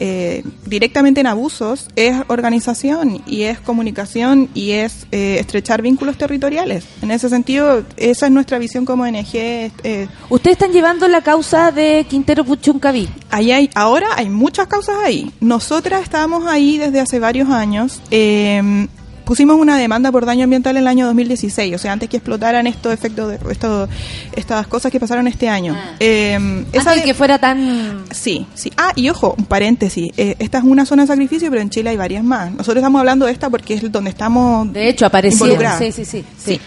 eh, directamente en abusos es organización y es comunicación y es eh, estrechar vínculos territoriales. En ese sentido, esa es nuestra visión como ONG. eh, Ustedes están llevando la causa de Quintero Puchuncaví. Ahí hay, ahora hay muchas causas ahí. Nosotras estábamos ahí desde hace varios años. Eh, pusimos una demanda por daño ambiental en el año 2016, o sea, antes que explotaran estos efectos, de, estos, estas cosas que pasaron este año. Eh, esa Antes de- que fuera tan... Sí, sí. Ah, y ojo, un paréntesis. eh, esta es una zona de sacrificio, pero en Chile hay varias más. Nosotros estamos hablando de esta porque es donde estamos. De hecho, involucradas. Sí, sí, sí. sí.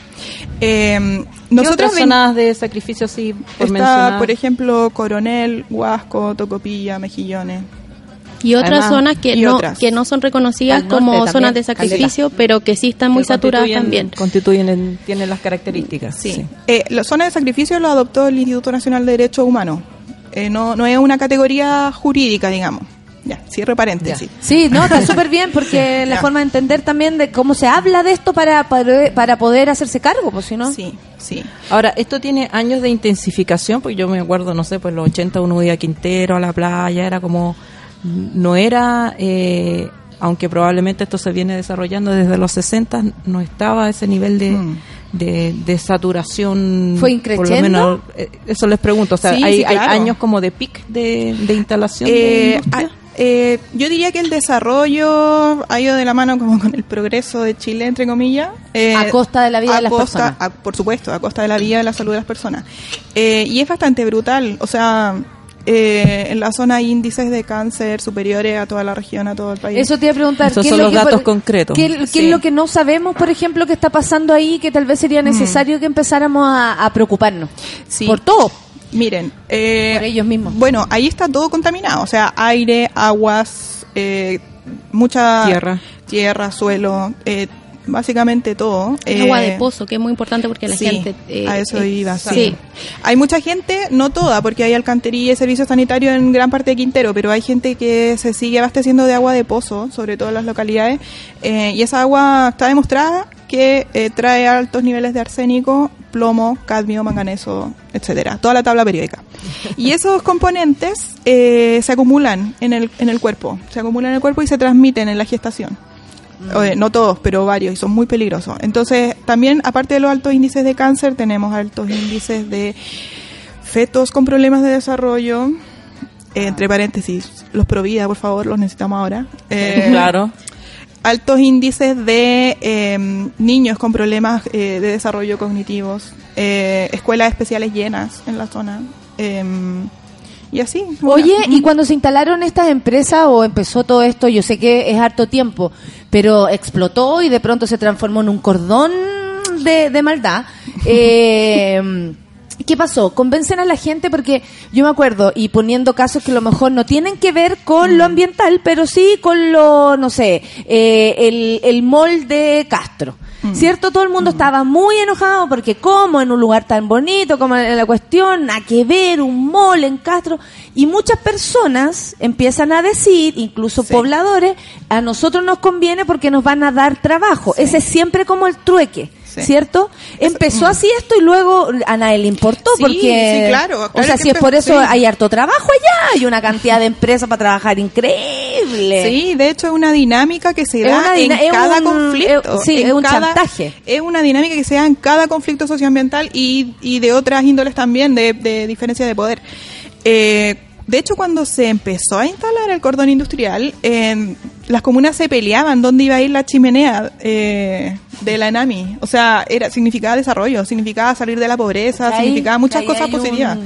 Eh, ¿Qué nosotros otras zonas de sacrificio sí por está, mencionar? por ejemplo, Coronel, Huasco, Tocopilla, Mejillones. Y otras Además, zonas que no otras. que no son reconocidas como también, zonas de sacrificio pero que sí están muy Que saturadas también Constituyen, en- tienen las características. Sí. Eh, la zona de sacrificio lo adoptó el Instituto Nacional de Derechos Humanos. Eh, no, no es una categoría jurídica, digamos. Ya, cierre paréntesis. Sí, no, está súper bien porque la Ya. forma de entender también de cómo se habla de esto para, para, para poder hacerse cargo, pues si no. Sí, sí. Ahora, esto tiene años de intensificación, porque yo me acuerdo, no sé, pues los 80 uno iba a Quintero, a la playa, era como, no era, eh, aunque probablemente esto se viene desarrollando desde los 60, no estaba ese nivel de, Mm. de, de saturación. ¿Fue por lo menos, eh, eso les pregunto, o sea, Sí, hay, sí, hay años como de pic de, de instalación de Eh, ah, eh, yo diría que el desarrollo ha ido de la mano como con el progreso de Chile, entre comillas. eh, A costa de la vida de las costa- personas. a- por supuesto, a costa de la vida y la salud de las personas. Eh, y es bastante brutal. O sea, eh, en la zona hay índices de cáncer superiores a toda la región, a todo el país. Eso te iba a preguntar. Esos ¿qué es son lo los que datos por- concretos. ¿Qué, es lo que no sabemos, por ejemplo, que está pasando ahí que tal vez sería necesario que empezáramos a, a preocuparnos? Sí. Por todo. Miren, eh, Por ellos mismos. Bueno, ahí está todo contaminado, o sea, aire, aguas, eh, mucha Tierra. tierra, suelo, eh, básicamente todo. El Eh, agua de pozo, que es muy importante porque la sí, gente... eh, a eso eh, iba, sí. sí. Hay mucha gente, no toda, porque hay alcantarilla y servicios sanitarios en gran parte de Quintero, pero hay gente que se sigue abasteciendo de agua de pozo, sobre todo en las localidades, eh, y esa agua está demostrada que eh, trae altos niveles de arsénico, plomo, cadmio, manganeso, etcétera, toda la tabla periódica. Y esos componentes eh, se acumulan en el, en el cuerpo, se acumulan en el cuerpo y se transmiten en la gestación. Oye, no todos, pero varios, y son muy peligrosos. Entonces, también, aparte de los altos índices de cáncer, tenemos altos índices de fetos con problemas de desarrollo. eh, entre paréntesis, los Provida, por favor, los necesitamos ahora. Eh, claro. Altos índices de eh, niños con problemas eh, de desarrollo cognitivos. eh, escuelas especiales llenas en la zona. Y así. Oye, y cuando se instalaron estas empresas o empezó todo esto, yo sé que es harto tiempo, pero explotó y de pronto se transformó en un cordón de, de maldad. Eh, ¿Qué pasó? Convencen a la gente porque yo me acuerdo, y poniendo casos que a lo mejor no tienen que ver con lo ambiental, pero sí con lo, no sé, eh, el, el mall de Castro. ¿Cierto? Todo el mundo estaba muy enojado porque como en un lugar tan bonito, como en la cuestión, a que ver un mall en Castro. Y muchas personas empiezan a decir, incluso pobladores, a nosotros nos conviene porque nos van a dar trabajo. Ese es siempre como el trueque. Sí. ¿Cierto? Empezó así esto y luego a nadie le importó Sí, porque... sí, claro, o sea, si es por eso hay harto trabajo allá, hay una cantidad de empresas para trabajar increíble. Sí, de hecho es una dinámica que se Es da en cada un- conflicto. sí, es un cada- chantaje. Es una dinámica que se da en cada conflicto socioambiental y, y de otras índoles también, de, de diferencia de poder. Eh, de hecho, cuando se empezó a instalar el cordón industrial, eh, las comunas se peleaban dónde iba a ir la chimenea eh, de la ENAMI. O sea, era significaba desarrollo, significaba salir de la pobreza, Ahí- significaba muchas cosas un- positivas.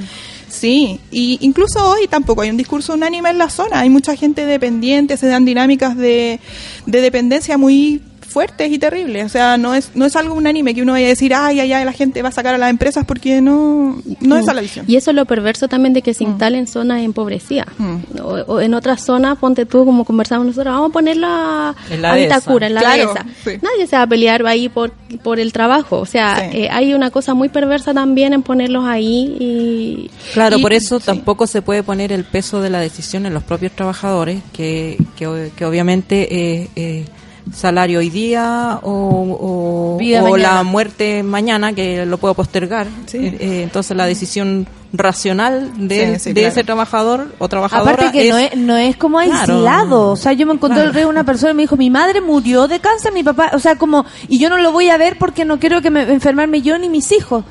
Sí, y incluso hoy tampoco hay un discurso unánime en la zona. Hay mucha gente dependiente, se dan dinámicas de, de dependencia muy fuertes y terribles. O sea, no es no es algo unánime que uno vaya a decir, ay, ay, ay, la gente va a sacar a las empresas porque no, no es esa la visión. Y eso es lo perverso también de que se instalen zonas empobrecidas. O, o en otras zonas, ponte tú, como conversamos nosotros, vamos a ponerla En la a. Vitacura, en la Claro, sí. Nadie se va a pelear ahí por, por el trabajo. O sea, Sí. eh, hay una cosa muy perversa también en ponerlos ahí y... Claro, Y- por eso sí. tampoco se puede poner el peso de la decisión en los propios trabajadores, que, que, que obviamente eh, eh, salario hoy día o, o- la muerte mañana, que lo puedo postergar. Sí. Eh, eh, entonces la decisión racional de, Sí, sí, de claro. ese trabajador o trabajadora Aparte que es, no, es, no es como Claro. aislado. O sea, yo me encontré Claro. el rey una persona y me dijo, mi madre murió de cáncer, mi papá, o sea, como, y yo no lo voy a ver porque no quiero que me enfermarme yo ni mis hijos.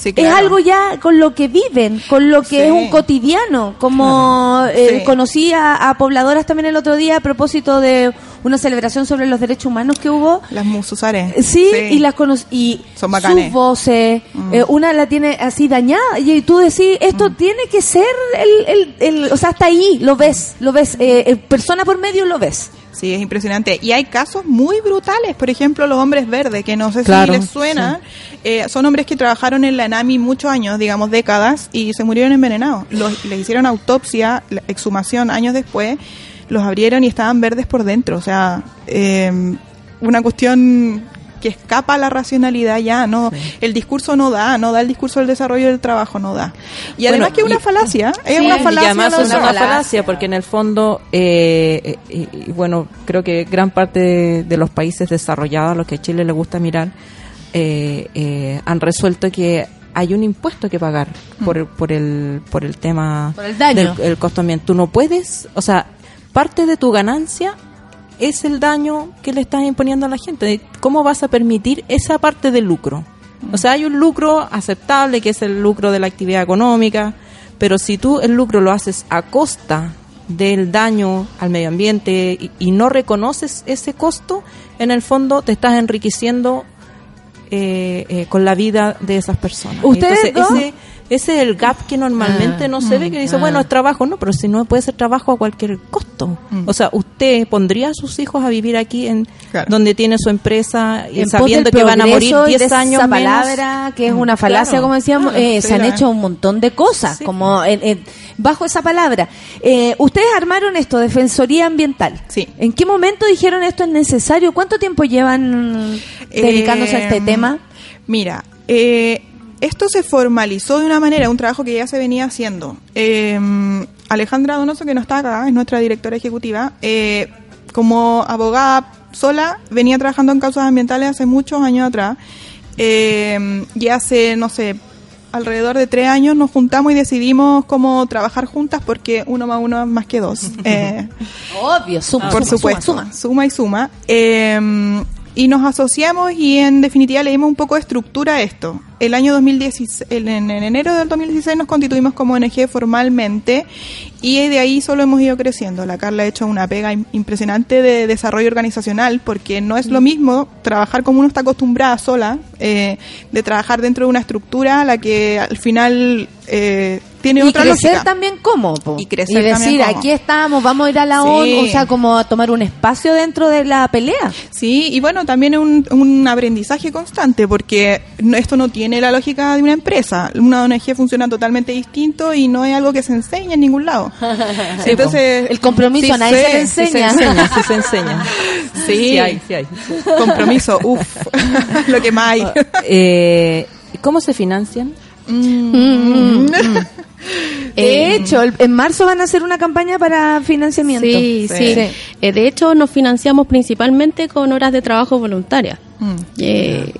Sí, Es claro. algo ya con lo que viven, con lo que Sí. es un cotidiano. Como eh, Sí. conocí a, a pobladoras también el otro día a propósito de una celebración sobre los derechos humanos que hubo. Las mususares. Sí, y las conocí. Y Son bacanes. sus voces, Mm. eh, una la tiene así dañada. Y tú decís, esto tiene que ser el, el, el- O sea, hasta ahí lo ves, lo ves. eh, eh, persona por medio lo ves. Sí, es impresionante. Y hay casos muy brutales. Por ejemplo, los hombres verdes, que no sé Claro, si les suena. eh, son hombres que trabajaron en la ENAMI muchos años, digamos décadas, y se murieron envenenados. Los, les hicieron autopsia, la exhumación años después, los abrieron y estaban verdes por dentro. O sea, eh, una cuestión que escapa a la racionalidad ya, no, el discurso no da, no da el discurso del desarrollo del trabajo, no da. Y además Bueno, que es una y- falacia, es Sí, una y falacia. Y además es una falacia porque en el fondo, eh, eh, y, y bueno, creo que gran parte de, de los países desarrollados, a los que a Chile le gusta mirar, eh, eh, han resuelto que hay un impuesto que pagar por, el- por el por el tema Por el daño. del el costo ambiental. Tú no puedes, o sea, parte de tu ganancia es el daño que le estás imponiendo a la gente. ¿Cómo vas a permitir esa parte del lucro? O sea, hay un lucro aceptable que es el lucro de la actividad económica, pero si tú el lucro lo haces a costa del daño al medio ambiente y, y no reconoces ese costo, en el fondo te estás enriqueciendo eh, eh, con la vida de esas personas. ¿Ustedes Entonces, dos? ese, ese es el gap que normalmente Ah, no se ve, que dice, ah. bueno, es trabajo, no, pero si no puede ser trabajo a cualquier costo. Mm. O sea, usted pondría a sus hijos a vivir aquí en donde tiene su empresa y En pos sabiendo que van a morir progreso y 10 de años esa menos. palabra que es una falacia Claro, como decíamos claro, eh, se han hecho un montón de cosas como en- en- bajo esa palabra. Eh, ustedes armaron esto defensoría ambiental. Sí. En qué momento dijeron esto es necesario cuánto tiempo llevan dedicándose a este Eh, tema Mira, eh, esto se formalizó de una manera, un trabajo que ya se venía haciendo. Eh, Alejandra Donoso, que no está acá, es nuestra directora ejecutiva, eh, como abogada sola, venía trabajando en causas ambientales hace muchos años atrás. Eh, y hace, no sé, alrededor de tres años nos juntamos y decidimos cómo trabajar juntas porque uno más uno es más que dos. Eh, obvio suma por suma, supuesto, suma, suma, y suma. Eh, y nos asociamos y en definitiva le dimos un poco de estructura a esto. El año 2016, en, en enero del 2016 nos constituimos como ONG formalmente y de ahí solo hemos ido creciendo. La Carla ha hecho una pega im- impresionante de desarrollo organizacional porque no es lo mismo trabajar como uno está acostumbrada sola, eh, de trabajar dentro de una estructura a la que al final eh, tiene y otra crecer lógica. también cómo po? Y crecer decir también cómo. aquí estamos vamos a ir a la Sí. ONU o sea como a tomar un espacio dentro de la pelea Sí, y bueno, también es un, un aprendizaje constante, porque no- esto no tiene la lógica de una empresa. Una ONG funciona totalmente distinto y no es algo que se enseña en ningún lado. Sí, Entonces, El compromiso sí a nadie se le enseña. Sí se enseña, sí se enseña. Sí, Sí hay, sí hay. Compromiso, uff, lo que más hay. Eh, ¿Cómo se financian? Mm. De hecho, el- en marzo van a hacer una campaña para financiamiento. Sí, sí. Eh, de hecho, nos financiamos principalmente con horas de trabajo voluntarias. Mm. Eh,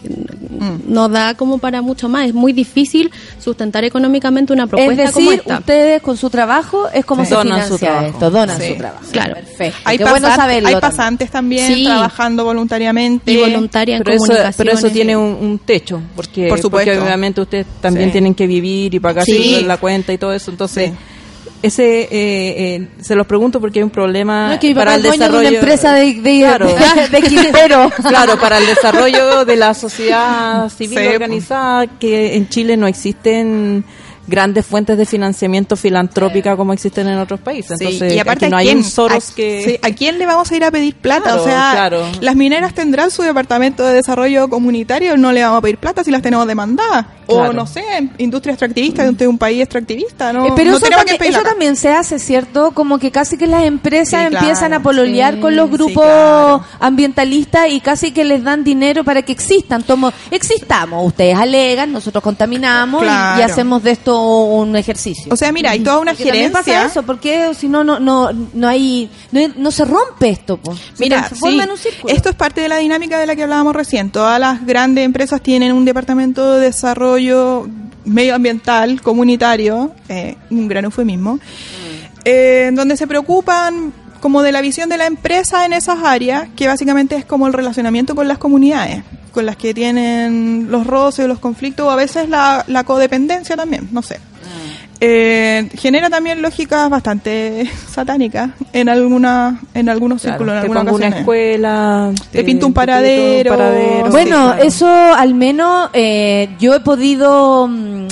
No da como para mucho más. Es muy difícil sustentar económicamente una propuesta Es como decir, esta. ustedes con su trabajo es como Sí. se Donan su trabajo. esto, donan Sí. su trabajo. Claro. Perfecto. Hay, Qué bueno saberlo hay pasantes también Sí. trabajando voluntariamente. Y voluntaria en pero eso, comunicaciones. pero eso tiene un, un techo, porque, Por supuesto. porque obviamente ustedes también Sí. tienen que vivir y pagar Sí. la cuenta y todo eso. Entonces, ese eh, eh, se los pregunto porque hay un problema No, que mi para el es dueño de desarrollo. una empresa de, de, Claro. de, de. Claro, para el desarrollo de la sociedad civil Sí. organizada, que en Chile no existen grandes fuentes de financiamiento filantrópica como existen en otros países. Sí, Entonces, y aparte, aquí no ¿a hay quién? un Soros ¿A- que... sí, ¿A quién le vamos a ir a pedir plata? Claro, o sea, claro. las mineras tendrán su departamento de desarrollo comunitario, no le vamos a pedir plata si las tenemos demandadas. O Claro. no sé, industria extractivista de un país extractivista, ¿no? Eh, Pero no eso, también, que eso también se hace, ¿cierto? Como que casi que las empresas Sí, empiezan a pololear con los grupos ambientalistas y casi que les dan dinero para que existan. Tomo, existamos, ustedes alegan, nosotros contaminamos y- hacemos de esto un ejercicio. O sea, mira, hay toda una Porque gerencia. pasa eso, porque si no, no, no, no hay, no, no se rompe esto, po. Se Mira, sí, en un círculo. esto es parte de la dinámica de la que hablábamos recién. Todas las grandes empresas tienen un departamento de desarrollo medioambiental, comunitario, eh, un gran eufemismo, eh, donde se preocupan como de la visión de la empresa en esas áreas, que básicamente es como el relacionamiento con las comunidades, con las que tienen los roces, los conflictos, o a veces la, la codependencia también, no sé. Eh, genera también lógicas bastante satánicas en alguna en algunos Claro, círculos, en te algunas pongo una ocasiones. escuela, Te pinto un paradero. paradero. Bueno, Sí, claro. eso al menos eh, yo he podido mm,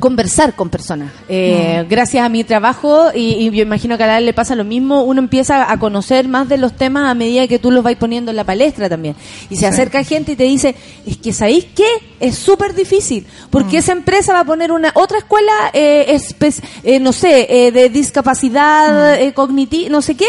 conversar con personas. Eh, Gracias a mi trabajo, y, y yo imagino que a la le pasa lo mismo, uno empieza a conocer más de los temas a medida que tú los vais poniendo en la palestra también. Y se acerca gente y te dice, es que ¿sabéis qué? Es súper difícil, porque esa empresa va a poner una otra escuela, eh, eh, no sé, eh, de discapacidad eh, cognitiva, no sé qué,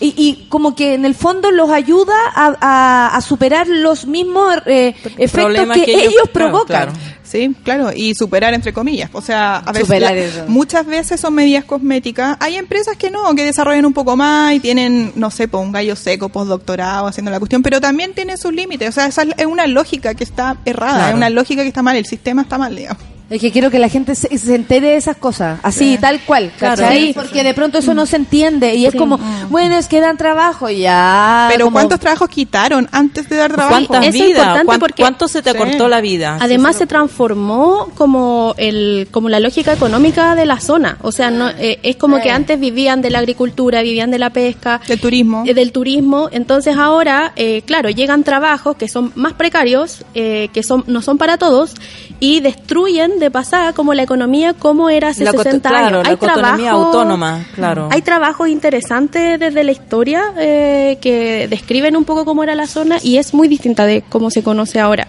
y, y como que en el fondo los ayuda a, a- a superar los mismos eh, efectos Problemas que, que ellos, claro, provocan. claro. Sí, claro, y superar entre comillas. O sea, a veces Superar la- eso. muchas veces son medidas cosméticas. Hay empresas que no, que desarrollan un poco más y tienen, no sé, pues, un gallo seco, postdoctorado haciendo la cuestión, pero también tiene sus límites. O sea, esa es una lógica que está errada, Claro. es una lógica que está mal, el sistema está mal, digamos. Es que quiero que la gente se, se entere de esas cosas, así, tal cual, Claro. Porque de pronto eso no se entiende y es como, bueno, es que dan trabajo ya. Pero como- ¿cuántos trabajos quitaron antes de dar trabajo? ¿Cuántas vidas? importante ¿Cuán- porque- ¿Cuánto se te Sí. acortó la vida? Además se transformó como el como la lógica económica de la zona, o sea, no eh, es como que antes vivían de la agricultura, vivían de la pesca, Del turismo. eh, del turismo, entonces ahora, eh, claro, llegan trabajos que son más precarios, eh, que son no son para todos y destruyen de pasada como la economía como era hace La cot- 60 claro, años. la economía autónoma, claro. Hay trabajos interesantes desde la historia eh, que describen un poco cómo era la zona y es muy distinta de cómo se conoce ahora.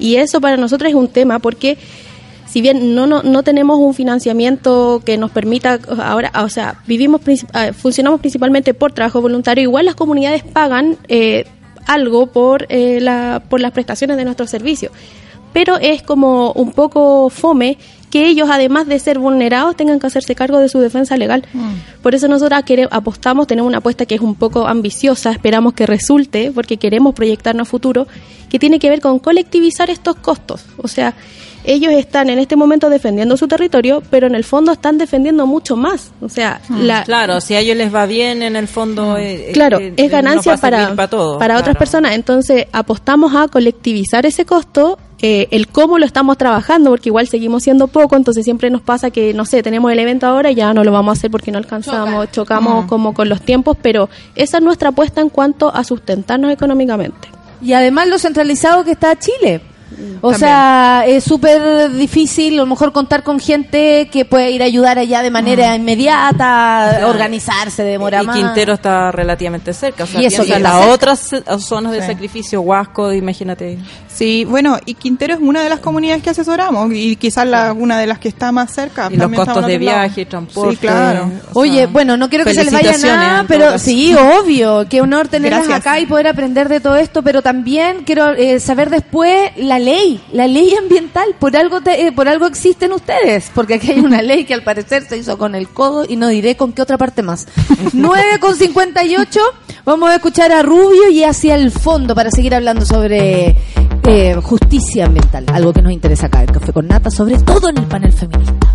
Y eso para nosotros es un tema porque si bien no, no, no tenemos un financiamiento que nos permita ahora, o sea, vivimos ah, funcionamos principalmente por trabajo voluntario, igual las comunidades pagan eh, algo por, eh, la, por las prestaciones de nuestros servicios. Pero es como un poco fome que ellos, además de ser vulnerados, tengan que hacerse cargo de su defensa legal. Por eso nosotros apostamos, tenemos una apuesta que es un poco ambiciosa, esperamos que resulte, porque queremos proyectarnos a futuro, que tiene que ver con colectivizar estos costos. O sea, ellos están en este momento defendiendo su territorio, pero en el fondo están defendiendo mucho más. O sea, la, Claro, si a ellos les va bien, en el fondo. eh, Claro, eh, es ganancia para, para, todos, para otras personas. Entonces, apostamos a colectivizar ese costo, eh, el cómo lo estamos trabajando, porque igual seguimos siendo poco, entonces siempre nos pasa que, no sé, tenemos el evento ahora y ya no lo vamos a hacer porque no alcanzamos, chocamos como con los tiempos, pero esa es nuestra apuesta en cuanto a sustentarnos económicamente. Y además lo centralizado que está Chile. O También. sea, es súper difícil a lo mejor contar con gente que puede ir a ayudar allá de manera inmediata, Claro. organizarse, demora y más. Quintero está relativamente cerca. O sea, Y eso que las cerca. otras zonas de Sí. sacrificio, Huasco, imagínate. Sí, bueno, y Quintero es una de las comunidades que asesoramos y quizás la, una de las que está más cerca. Y los costos de viaje, transporte. Sí, claro. o Oye, sea, bueno, no quiero que se les vaya nada, pero sí, obvio, qué honor tenerlas Gracias. acá y poder aprender de todo esto, pero también quiero eh, saber después la ley, la ley ambiental, por algo te- eh, por algo existen ustedes, porque aquí hay una ley que al parecer se hizo con el codo y no diré con qué otra parte más. 9 con 58, vamos a escuchar a Rubio y hacia el fondo para seguir hablando sobre eh, justicia ambiental, algo que nos interesa acá en Café con Nata, sobre todo en el panel feminista.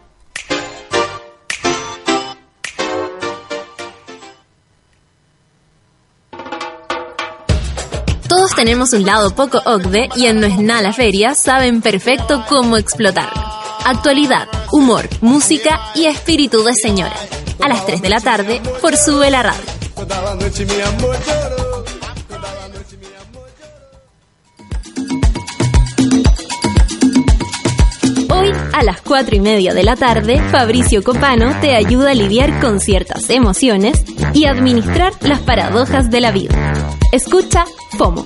Tenemos un lado poco OCDE y en No es nada feria saben perfecto cómo explotarlo. Actualidad, humor, música y espíritu de señora. A las 3 de la tarde por Sube la Radio. Hoy, a las 4 y media de la tarde, Fabricio Copano te ayuda a lidiar con ciertas emociones y administrar las paradojas de la vida. Escucha FOMO,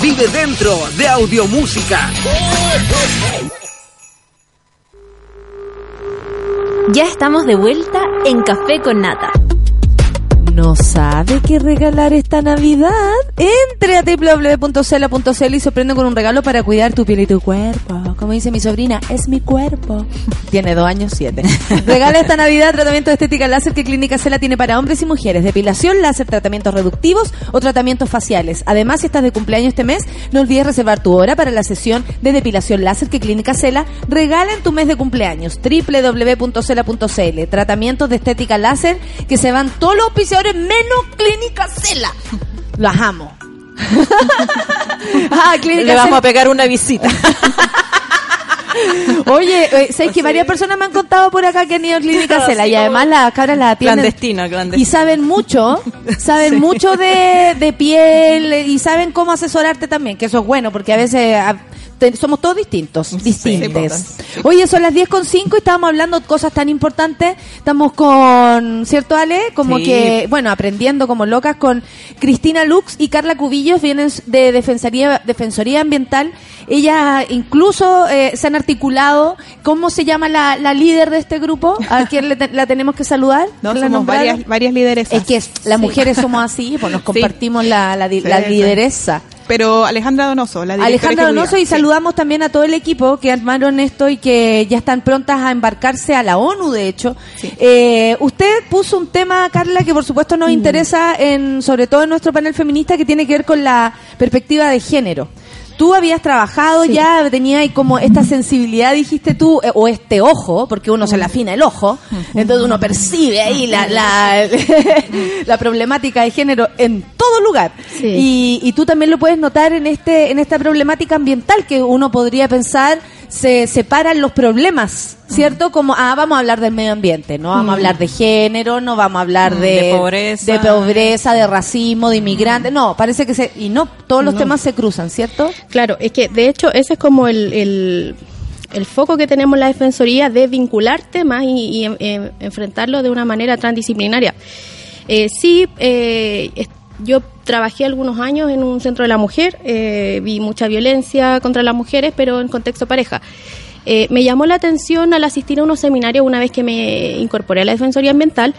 vive dentro de Audiomúsica. Ya estamos de vuelta en Café con Nata. ¿No sabe qué regalar esta Navidad? Entre a www.cela.cl y sorprende con un regalo para cuidar tu piel y tu cuerpo. Como dice mi sobrina, es mi cuerpo. Tiene dos años, siete. Regala esta Navidad tratamiento de estética láser que Clínica Cela tiene para hombres y mujeres. Depilación láser, tratamientos reductivos o tratamientos faciales. Además, si estás de cumpleaños este mes, no olvides reservar tu hora para la sesión de depilación láser que Clínica Cela regala en tu mes de cumpleaños. www.cela.cl Tratamientos de estética láser que se van todos los auspiciadores menos Clínica Cela. Las amo. ah, Clínica Le vamos Cela. a pegar una visita. Oye, eh, ¿sabes que varias personas me han contado por acá que han ido a Clínica Cela y además las cabras la atienden Clandestina, clandestina. y saben mucho, saben mucho de, de piel y saben cómo asesorarte también, que eso es bueno porque a veces te- somos todos distintos, distintos. Oye, son las 10 con 5 y estábamos hablando de cosas tan importantes. Estamos con, ¿cierto Ale? Como Sí. que, bueno, aprendiendo como locas con Cristina Lux y Carla Cubillos, vienen de Defensoría, Defensoría Ambiental. Ellas incluso eh, se han articulado. ¿Cómo se llama la, la líder de este grupo? ¿A quién le te- la tenemos que saludar? No, ¿La somos nombraron? varias, varias lideresas. Es que las mujeres somos así, pues nos compartimos la, la, di- Sí, la sí. lideresa. Pero Alejandra Donoso, la directora Alejandra ejecutiva. Donoso y saludamos también a todo el equipo que armaron esto y que ya están prontas a embarcarse a la ONU, de hecho. Eh, usted puso un tema, Carla, que por supuesto nos interesa, en, sobre todo en nuestro panel feminista, que tiene que ver con la perspectiva de género. Tú habías trabajado ya, tenías ahí como esta sensibilidad, dijiste tú, eh, o este ojo, porque uno se le afina el ojo, entonces uno percibe ahí la, la, la problemática de género en todo lugar. Y, y tú también lo puedes notar en este en esta problemática ambiental que uno podría pensar se separan los problemas, ¿cierto? Como, ah, vamos a hablar del medio ambiente, no vamos a Mm. hablar de género, no vamos a hablar Mm, de, de pobreza. de pobreza, de racismo, de inmigrantes, no, parece que se, y no, todos los No. temas se cruzan, ¿cierto? Claro, es que de hecho ese es como el, el, el foco que tenemos en la Defensoría de vincular temas y, y, eh, enfrentarlo de una manera transdisciplinaria. Eh, sí, eh, yo trabajé algunos años en un centro de la mujer, eh, vi mucha violencia contra las mujeres, pero en contexto pareja. Eh, me llamó la atención al asistir a unos seminarios una vez que me incorporé a la Defensoría Ambiental,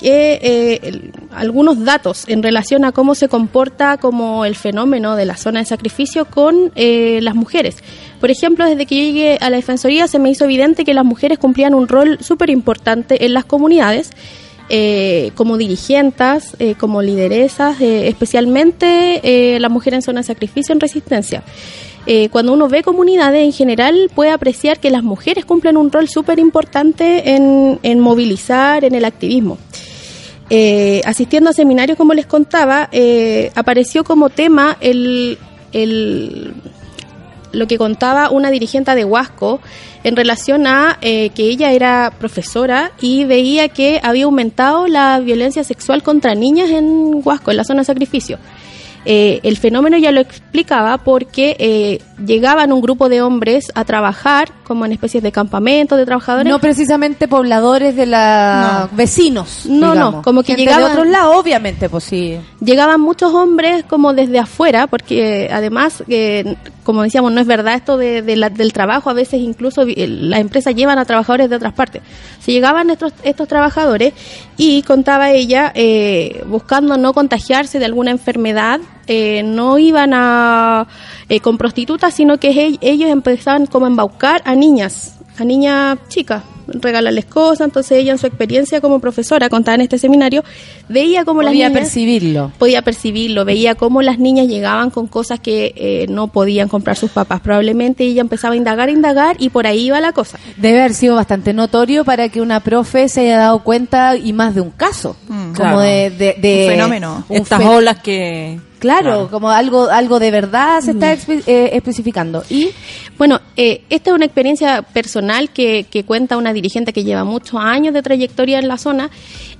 que eh, algunos datos en relación a cómo se comporta como el fenómeno de la zona de sacrificio con eh, las mujeres. Por ejemplo, desde que llegué a la Defensoría se me hizo evidente que las mujeres cumplían un rol súper importante en las comunidades eh, como dirigentes, eh, como lideresas, eh, especialmente las mujeres en zona de sacrificio en resistencia. Cuando uno ve comunidades en general, puede apreciar que las mujeres cumplen un rol súper importante en, en movilizar, en el activismo. Asistiendo a seminarios, como les contaba, apareció como tema el, el- lo que contaba una dirigente de Huasco en relación a eh, que ella era profesora y veía que había aumentado la violencia sexual contra niñas en Huasco, en la zona de sacrificio. Eh, el fenómeno ya lo explicaba porque eh, llegaban un grupo de hombres a trabajar como en especies de campamentos de trabajadores. No precisamente pobladores de la vecinos. No, no, como que Gente llegaban- de otros lados, obviamente, pues sí. llegaban muchos hombres como desde afuera, porque además, eh, como decíamos, no es verdad esto de, de la- del trabajo, a veces incluso las empresas llevan a trabajadores de otras partes. Se llegaban estos, estos trabajadores y contaba ella, eh, buscando no contagiarse de alguna enfermedad, eh, no iban a eh, con prostitutas, sino que ellos empezaban como a embaucar a niñas, a niñas chicas, regalarles cosas, entonces ella en su experiencia como profesora, contaba en este seminario, veía como las Podía niñas percibirlo. podía percibirlo, veía cómo las niñas llegaban con cosas que eh, no podían comprar sus papás probablemente y ella empezaba a indagar, indagar y por ahí iba la cosa. Debe haber sido bastante notorio para que una profe se haya dado cuenta y más de un caso. como Claro. de, de- de- Un fenómeno. un Estas fe- olas que... Claro, como algo algo de verdad se está eh, especificando. Y Bueno, eh, esta es una experiencia personal que, que cuenta una dirigente que lleva muchos años de trayectoria en la zona,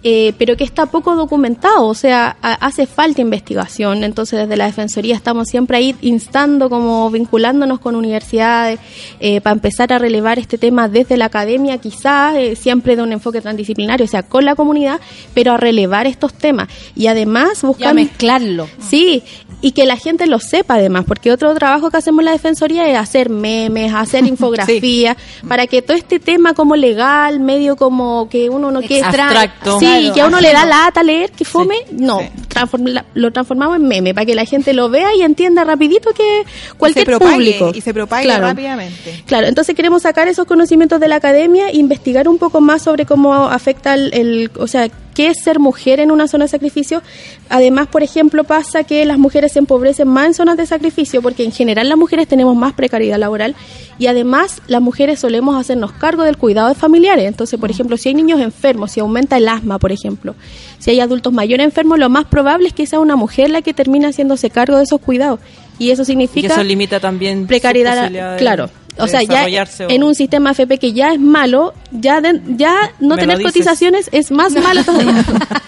eh, pero que está poco documentado, o sea, ha- hace falta investigación. Entonces, desde la Defensoría estamos siempre ahí instando, como vinculándonos con universidades, eh, para empezar a relevar este tema desde la academia, quizás, eh, siempre de un enfoque transdisciplinario, o sea, con la comunidad, pero a relevar estos temas. Y además, buscar mezclarlo. Sí, y que la gente lo sepa además, porque otro trabajo que hacemos en la Defensoría es hacer memes, hacer infografía, para que todo este tema como legal, medio como que uno no quiere... Abstracto. Sí, Claro, que a uno le da lata leer, que fome, no, transform- la- lo transformamos en meme, para que la gente lo vea y entienda rapidito que cualquier propague, público... y se propague Claro. rápidamente. Claro, entonces queremos sacar esos conocimientos de la academia e investigar un poco más sobre cómo afecta el, el- o sea, qué es ser mujer en una zona de sacrificio. Además, por ejemplo, pasa que las mujeres se empobrecen más en zonas de sacrificio porque en general las mujeres tenemos más precariedad laboral y además las mujeres solemos hacernos cargo del cuidado de familiares. Entonces, por ejemplo, si hay niños enfermos, si aumenta el asma, por ejemplo, si hay adultos mayores enfermos, lo más probable es que sea una mujer la que termina haciéndose cargo de esos cuidados. Y eso Y significa eso limita también precariedad, claro. O sea, ya o- en un sistema FP que ya es malo, ya de- ya no tener dices. cotizaciones es más malo todavía.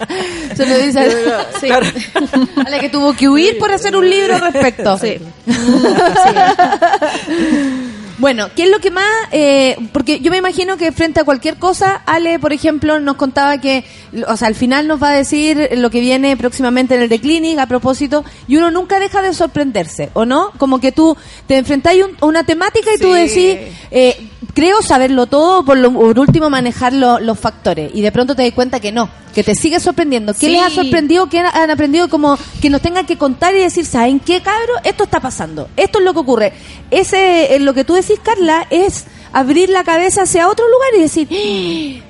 se lo dice Sí. a la que tuvo que huir por hacer un libro al respecto. Sí. Bueno, ¿qué es lo que más? eh, porque yo me imagino que frente a cualquier cosa, Ale, por ejemplo, nos contaba que, o sea, al final nos va a decir lo que viene próximamente en el The Clinic a propósito, y uno nunca deja de sorprenderse, ¿o no? Como que tú te enfrentás a una temática y tú decís, eh, creo saberlo todo, por, lo, por último manejar lo- los factores, y de pronto te das cuenta que no, que te sigue sorprendiendo. ¿Qué Sí. les ha sorprendido? ¿Qué han, aprendido? Como que nos tengan que contar y decir, ¿saben qué, cabro? Esto está pasando, esto es lo que ocurre. Ese, eh, lo que tú decís, Carla, es abrir la cabeza hacia otro lugar y decir, "¡Ah!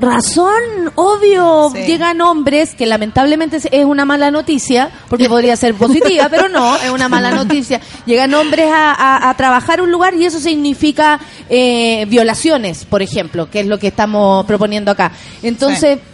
razón, obvio, Sí. llegan hombres, que lamentablemente es- es una mala noticia, porque podría ser positiva, pero no, es una mala noticia. Llegan hombres a, a- a trabajar un lugar y eso significa eh, violaciones, por ejemplo, que es lo que estamos proponiendo acá. Entonces, Sí.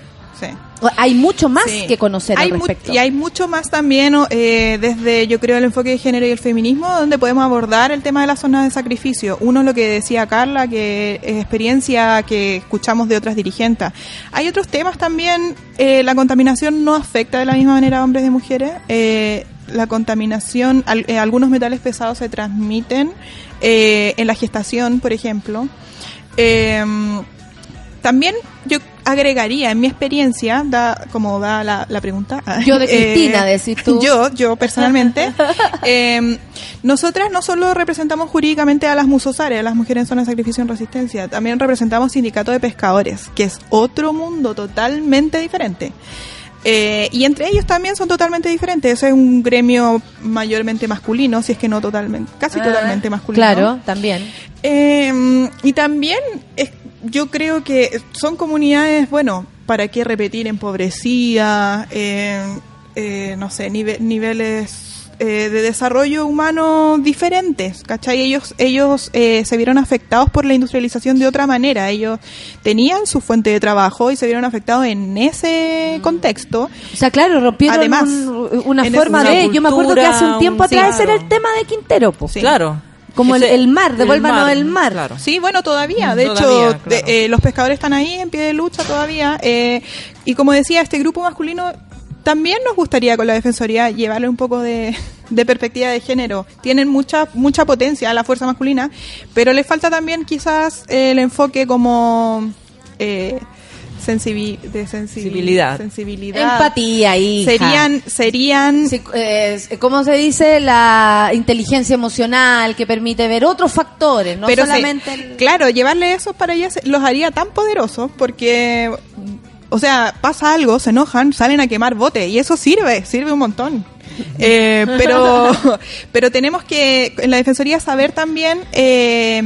Hay mucho más Sí. que conocer Hay al respecto. y hay mucho más también eh, desde, yo creo, el enfoque de género y el feminismo, donde podemos abordar el tema de las zonas de sacrificio. Uno, lo que decía Carla, que es experiencia que escuchamos de otras dirigentes. Hay otros temas también, eh, la contaminación no afecta de la misma manera a hombres y mujeres. Eh, la contaminación, al- algunos metales pesados se transmiten eh, en la gestación, por ejemplo. También yo agregaría en mi experiencia, da, como da la, la pregunta. Yo de eh, Cristina, decís tú. Yo, yo personalmente. eh, nosotras no solo representamos jurídicamente a las musosares, a las mujeres en zona de sacrificio en resistencia, también representamos sindicato de pescadores, que es otro mundo totalmente diferente. Eh, y entre ellos también son totalmente diferentes. Ese es un gremio mayormente masculino, si es que no totalmente, casi Ah, totalmente masculino. Claro, también. Eh, y también es- yo creo que son comunidades, bueno, ¿para qué repetir? Empobrecida, eh, eh, no sé, nive- niveles eh, de desarrollo humano diferentes, ¿cachai? Ellos, ellos eh, se vieron afectados por la industrialización de otra manera. Ellos tenían su fuente de trabajo y se vieron afectados en ese contexto. O sea, claro, rompieron Además, un- una forma de... Yo me acuerdo que hace un tiempo atrás era el tema de Quintero, po. Claro. Como el, Ese- el mar, devuélvanos mar, el mar. claro. Sí, bueno, todavía. De todavía, hecho, de- eh, los pescadores están ahí en pie de lucha todavía. eh, y como decía, este grupo masculino también nos gustaría con la Defensoría llevarle un poco de, de perspectiva de género. Tienen mucha mucha potencia la fuerza masculina, pero les falta también quizás el enfoque como... Eh, sensibi- de sensibil- Sensibilidad. sensibilidad. Empatía, hija. Serían, serían Sí, eh, ¿Cómo se dice? La inteligencia emocional que permite ver otros factores, no pero se- solamente el- claro llevarle eso para allá los haría tan poderosos porque o sea pasa algo se enojan salen a quemar bote y eso sirve sirve un montón Eh, pero pero tenemos que en la defensoría saber también eh,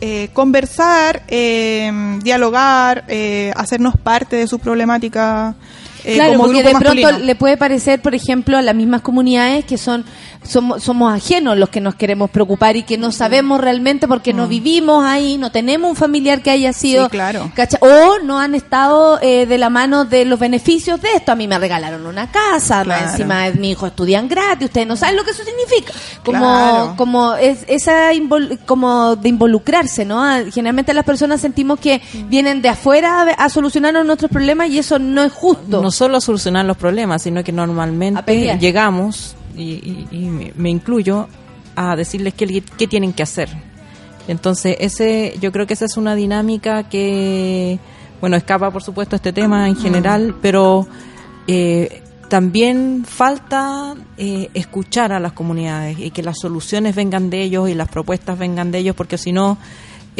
eh, conversar eh, dialogar eh, hacernos parte de su problemática eh, claro, como porque grupo de pronto le puede parecer, por ejemplo, a las mismas comunidades que son somos, somos ajenos los que nos queremos preocupar y que no sabemos realmente porque no vivimos ahí, no tenemos un familiar que haya sido, Sí, claro. ¿cacha? o no han estado eh, de la mano de los beneficios de esto. A mí me regalaron una casa, más Claro. encima mi hijo estudian gratis, ustedes no saben lo que eso significa. Como, Claro. como es esa invol- como de involucrarse, ¿no? Ah, Generalmente las personas sentimos que vienen de afuera a, a solucionarnos nuestros problemas y eso no es justo. No solo a solucionar los problemas, sino que A normalmente llegamos, y, y- me, incluyo, a decirles qué, tienen que hacer. Entonces, ese yo creo que esa es una dinámica que, bueno, escapa por supuesto este tema en general, pero eh, también falta eh, escuchar a las comunidades y que las soluciones vengan de ellos y las propuestas vengan de ellos, porque si no,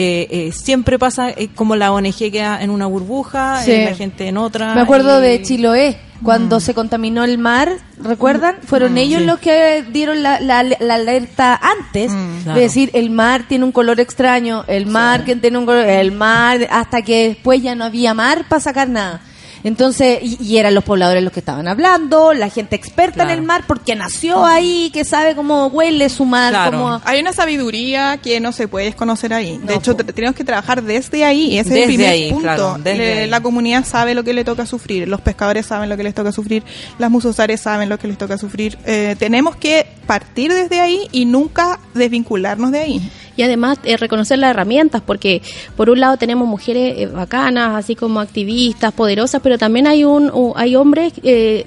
eh, eh, siempre pasa eh, como la ONG queda en una burbuja, Sí. la gente en otra. Me acuerdo de Chiloé, cuando se contaminó el mar, ¿recuerdan? Fueron ellos sí. los que dieron la, la- la alerta antes, Claro. de decir, el mar tiene un color extraño, el mar que tiene un color, el mar, hasta que después ya no había mar para sacar nada. Entonces, y, y eran los pobladores los que estaban hablando, la gente experta en el mar, porque nació ahí, que sabe cómo huele su mar, Claro. cómo... Hay una sabiduría que no se puede desconocer ahí. De hecho, tenemos que trabajar desde ahí. y Ese es el primer ahí, punto. claro, desde Le- ahí. La comunidad sabe lo que le toca sufrir. Los pescadores saben lo que les toca sufrir. Las musosares saben lo que les toca sufrir. Eh, tenemos que partir desde ahí y nunca desvincularnos de ahí. Y además eh, reconocer las herramientas, porque por un lado tenemos mujeres eh, bacanas, así como activistas, poderosas, pero también hay un u- hay hombres eh,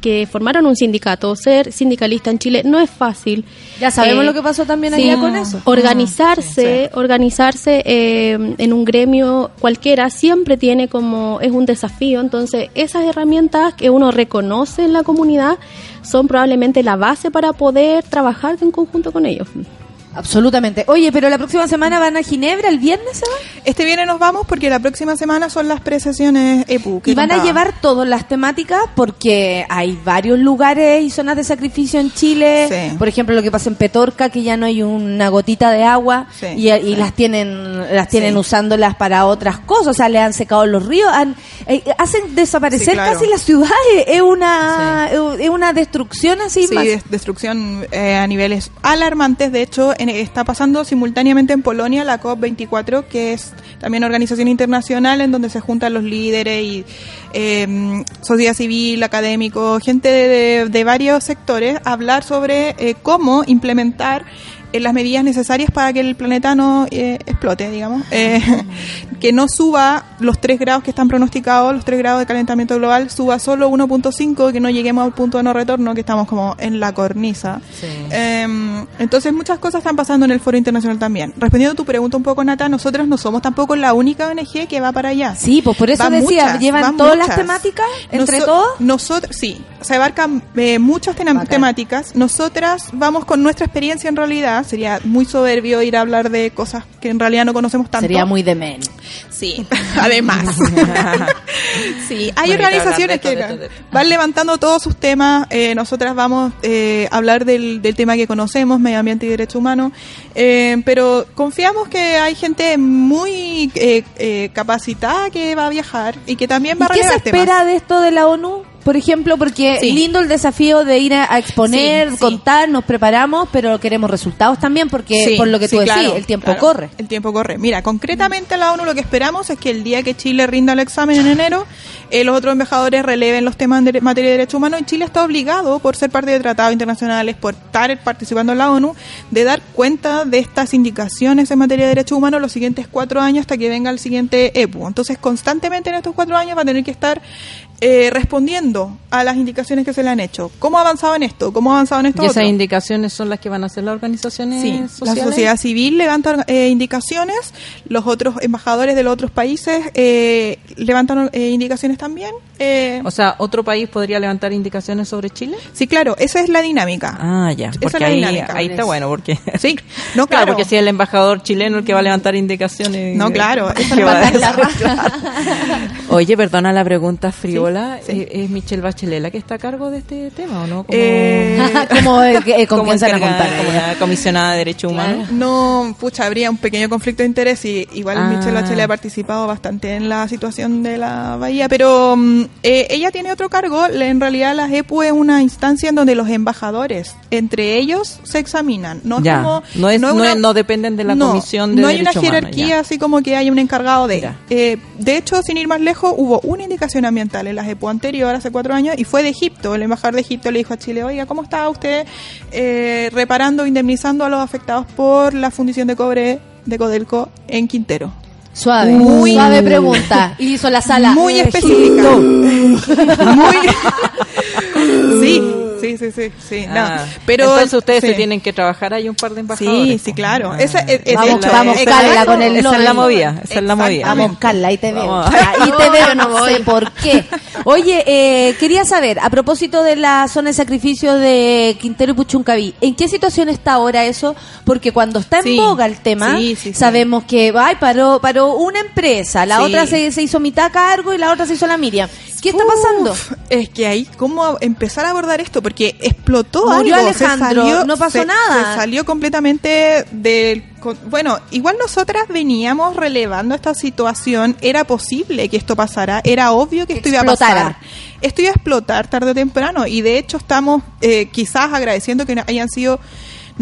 que formaron un sindicato. Ser sindicalista en Chile no es fácil. Ya sabemos Eh, lo que pasó también sí, allá con eso. Organizarse, organizarse eh, en un gremio cualquiera siempre tiene como es un desafío. Entonces esas herramientas que uno reconoce en la comunidad son probablemente la base para poder trabajar en conjunto con ellos. Absolutamente. Oye, pero la próxima semana van a Ginebra, ¿el viernes se van? Este viernes nos vamos porque la próxima semana son las precesiones EPU. que Y van a llevar todas las temáticas porque hay varios lugares y zonas de sacrificio en Chile. Sí. Por ejemplo, lo que pasa en Petorca, que ya no hay una gotita de agua Sí, y, y las tienen las tienen usándolas para otras cosas. O sea, le han secado los ríos, han- eh, hacen desaparecer claro. casi las ciudades. Es una, es una destrucción así Sí, más. destrucción eh, a niveles alarmantes. De hecho, está pasando simultáneamente en Polonia la COP24, que es también organización internacional en donde se juntan los líderes y eh, sociedad civil, académicos, gente de, varios sectores, a hablar sobre eh, cómo implementar eh, las medidas necesarias para que el planeta no eh, explote, digamos. Eh, que no suba los 3 grados que están pronosticados, los 3 grados de calentamiento global, suba solo 1.5, que no lleguemos al punto de no retorno, que estamos como en la cornisa. Em, entonces muchas cosas están pasando en el foro internacional también. Respondiendo a tu pregunta un poco, Nata, nosotros no somos tampoco la única ONG que va para allá. Sí, pues por eso Van decía, muchas, llevan van todas las temáticas entre todos. Nosotros, sí, se abarcan eh, muchas temáticas. Nosotras vamos con nuestra experiencia en realidad. Sería muy soberbio ir a hablar de cosas que en realidad no conocemos tanto. Sería muy de men. Sí, además. sí, hay organizaciones que esto, esto, van levantando todos sus temas. Eh, nosotras vamos eh, a hablar del, del tema que conocemos, medio ambiente y derecho humano. Eh, pero confiamos que hay gente muy eh, eh, capacitada que va a viajar y que también va ¿Y a qué se temas. espera de esto de la ONU? Por ejemplo, porque Sí. lindo el desafío de ir a, a exponer, Sí, sí. contar, nos preparamos, pero queremos resultados también, porque por lo que tú decís, claro, el tiempo claro. corre. El tiempo corre. Mira, concretamente la ONU lo que esperamos es que el día que Chile rinda el examen en enero, eh, los otros embajadores releven los temas en materia de derechos humanos y Chile está obligado, por ser parte de tratados internacionales, por estar participando en la ONU, de dar cuenta de estas indicaciones en materia de derechos humanos los siguientes cuatro años hasta que venga el siguiente EPU. Entonces, constantemente en estos cuatro años va a tener que estar eh, respondiendo a las indicaciones que se le han hecho. ¿Cómo ha avanzado en esto? ¿Cómo ha avanzado en esto? Y esas otro? indicaciones son las que van a hacer las organizaciones Sí, sociales. la sociedad civil levanta eh, indicaciones, los otros embajadores de los otros países eh, levantan eh, indicaciones también. eh, O sea, ¿otro país podría levantar indicaciones sobre Chile? sí, claro, esa es la dinámica. Ah, ya. Esa es la ahí, dinámica. ahí está bueno, porque... Sí, no, Claro, claro. porque si es el embajador chileno el que va a levantar indicaciones... No, claro, ¿qué eso va a la? Oye, perdona la pregunta friola. ¿Es, es Michelle Bachelet la que está a cargo de este tema o no? Como, Eh, Como, eh, que- eh, con como encargada, la comisionada de derechos humanos. No, pucha, habría un pequeño conflicto de interés y igual Ah. Michelle Bachelet ha participado bastante en la situación de la bahía, pero mm, eh, ella tiene otro cargo. En realidad la EPU es una instancia en donde los embajadores, entre ellos, se examinan. No es ya, como... no, es, no, una- es- no dependen de la no, comisión de no hay una jerarquía así como que hay un encargado de. Eh, de hecho, sin ir más lejos, hubo una indicación ambiental en la EPU anterior, hace cuatro años, y fue de Egipto. El embajador de Egipto le dijo a Chile, oiga, ¿cómo está usted eh, reparando, indemnizando a los afectados por la fundición de cobre de Codelco en Quintero? Suave, Muy- suave pregunta. Y hizo la sala. Muy específica. Muy... sí, sí, sí, sí. sí, no. Ah, Pero entonces ustedes sí. se tienen que trabajar ahí un par de embajadores. Sí, sí, claro. Ah. Esa, es- es- Vamos, hecho, vamos, es- Carla, con el Esa es la movida, esa es la movida. Vamos, Carla, ahí te veo. Vamos. Ahí te veo, no sé por qué. Oye, eh, quería saber, a propósito de la zona de sacrificio de Quintero y Puchuncaví, ¿en qué situación está ahora eso? Porque cuando está en Sí. boga el tema, Sí, sí, sí. sabemos que ay, paró, paró una empresa, la Sí. otra se, se hizo mitad a cargo y la otra se hizo la Miriam. ¿Qué está pasando? Uf, es que ahí, ¿cómo empezar a abordar esto? Porque explotó Murió algo. Alejandro, salió- no pasó se- nada. Se salió completamente del... Bueno, igual nosotras veníamos relevando esta situación. Era posible que esto pasara. Era obvio que esto iba a pasar. Esto iba a explotar tarde o temprano. Y de hecho estamos eh, quizás agradeciendo que hayan sido...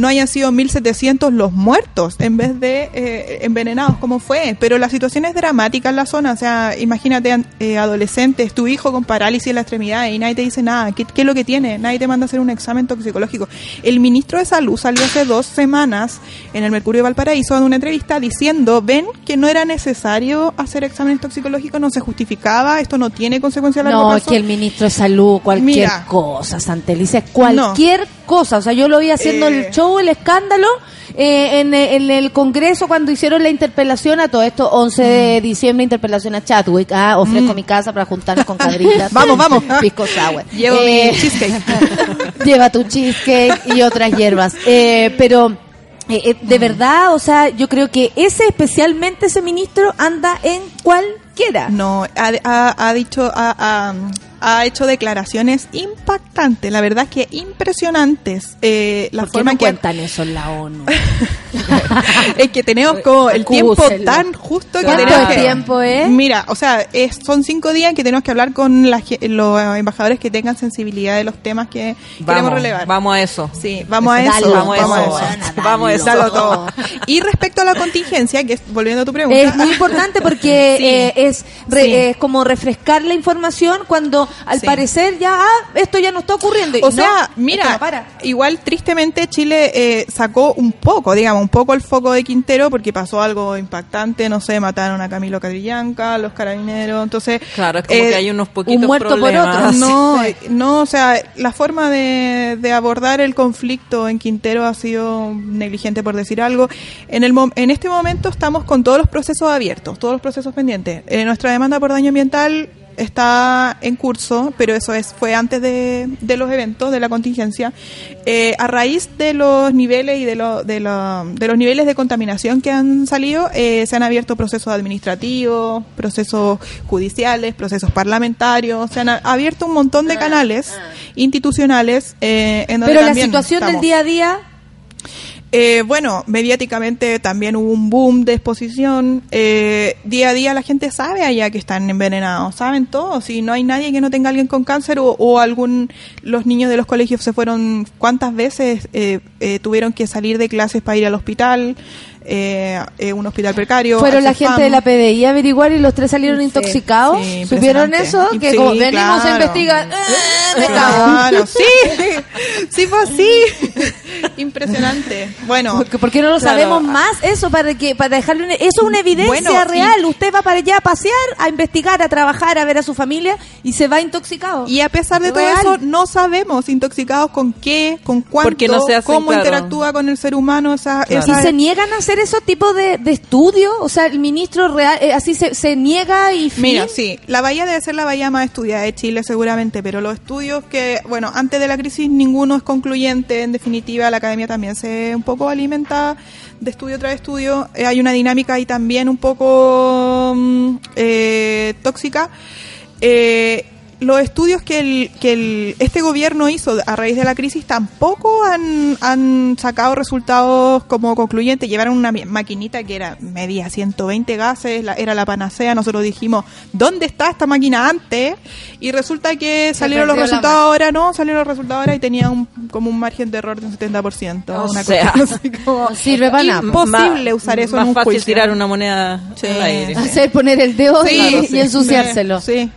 No hayan sido 1.700 los muertos en vez de eh, envenenados como fue. Pero la situación es dramática en la zona. O sea, imagínate eh, adolescentes, tu hijo con parálisis en la extremidad y nadie te dice nada. ¿Qué, qué es lo que tiene? Nadie te manda a hacer un examen toxicológico. El ministro de Salud salió hace dos semanas en el Mercurio de Valparaíso dando una entrevista diciendo, ven que no era necesario hacer exámenes toxicológicos, no se justificaba, esto no tiene consecuencias a largo No, es plazo. que el ministro de Salud, cualquier Mira. cosa, Santelice, cualquier cosa. O sea, yo lo vi haciendo Eh. el show, el escándalo, eh, en, en el Congreso cuando hicieron la interpelación a todo esto, 11 de diciembre, interpelación a Chadwick. Ah, ofrezco mi casa para juntarnos con cadritas. Mm. Vamos, vamos. Pisco sour. Llevo Eh, mi cheesecake. lleva tu cheesecake y otras hierbas. Eh, pero eh, eh, de verdad, o sea, yo creo que ese especialmente ese ministro anda en cualquiera. No, ha, ha- ha dicho, ha, ha- ha hecho declaraciones impactantes, la verdad es que impresionantes. Eh, la ¿Por qué forma no en que cuentan eso en la ONU? es que tenemos como el tiempo tan justo que ¿Cuánto tenemos que tiempo es? Mira, o sea, es- son cinco días que tenemos que hablar con la ge- los embajadores que tengan sensibilidad de los temas que queremos Vamos, relevar. vamos a eso. Sí, vamos a eso, Dalo vamos, a eso. vamos a eso. Dalo todo. Y respecto a la contingencia, que es, volviendo a tu pregunta, Es muy importante porque Sí. eh, es, re- Sí. es como refrescar la información cuando al Sí. parecer ya, ah, esto ya no está ocurriendo. O no, sea, mira, no para. igual tristemente Chile eh, sacó un poco, digamos, un poco el foco de Quintero porque pasó algo impactante, no sé, mataron a Camilo Cadrillanca, los carabineros, entonces... Claro, es como eh, que hay unos poquitos un muerto por problemas. otro. No, eh, no, o sea, la forma de, de abordar el conflicto en Quintero ha sido negligente por decir algo. En el en este momento estamos con todos los procesos abiertos, todos los procesos pendientes. Eh, nuestra demanda por daño ambiental está en curso, pero eso es fue antes de, de los eventos, de la contingencia. Eh, a raíz de los niveles y de, lo- de, lo- de los niveles de contaminación que han salido, eh, se han abierto procesos administrativos, procesos judiciales, procesos parlamentarios, se han abierto un montón de canales institucionales. eh, en donde Pero la situación del día a día, Eh, bueno, mediáticamente también hubo un boom de exposición. Eh, día a día la gente sabe allá que están envenenados, saben todos. Y no hay nadie que no tenga alguien con cáncer o, o algún. Los niños de los colegios se fueron. ¿Cuántas veces eh, eh, tuvieron que salir de clases para ir al hospital? Eh, eh, un hospital precario. fueron la gente de la PDI a averiguar y los tres salieron intoxicados. sí, ¿Supieron eso? Que Sí, como venimos a claro. investigar, ¡eh, me cago! Claro, sí, sí fue así. Impresionante. Bueno, Porque- ¿Por qué no lo claro. sabemos más? Eso para que para dejarle una- eso es una evidencia Bueno, y- real. Usted va para allá a pasear, a investigar, a trabajar, a ver a su familia y se va intoxicado. Y a pesar de todo Real. eso, no sabemos intoxicados con qué, con cuánto, Porque no se hacen, cómo claro. interactúa con el ser humano esa, Claro. ¿Y esa- se niegan a hacer esos tipos de, de estudios? O sea, el ministro real eh, así se, se niega y fin. Mira, sí, la bahía debe ser la bahía más estudiada de Chile seguramente, pero los estudios que, bueno, antes de la crisis ninguno es concluyente, en definitiva la academia también se un poco alimenta de estudio tras estudio, Eh, hay una dinámica ahí también un poco mm, eh, tóxica. Eh, los estudios que, el, que el, este gobierno hizo a raíz de la crisis tampoco han, han sacado resultados como concluyentes. Llevaron una maquinita que era medía 120 gases, la- era la panacea. Nosotros dijimos, ¿dónde está esta máquina antes? Y resulta que salieron los resultados ahora, no, salieron los resultados ahora y tenía un, como un margen de error de un 70%. O una sea, cosa así como No sirve para nada. imposible usar eso más en un fácil juicio. tirar una moneda Sí. al aire. Hacer poner el dedo Sí, y, claro, y sí. ensuciárselo. Sí.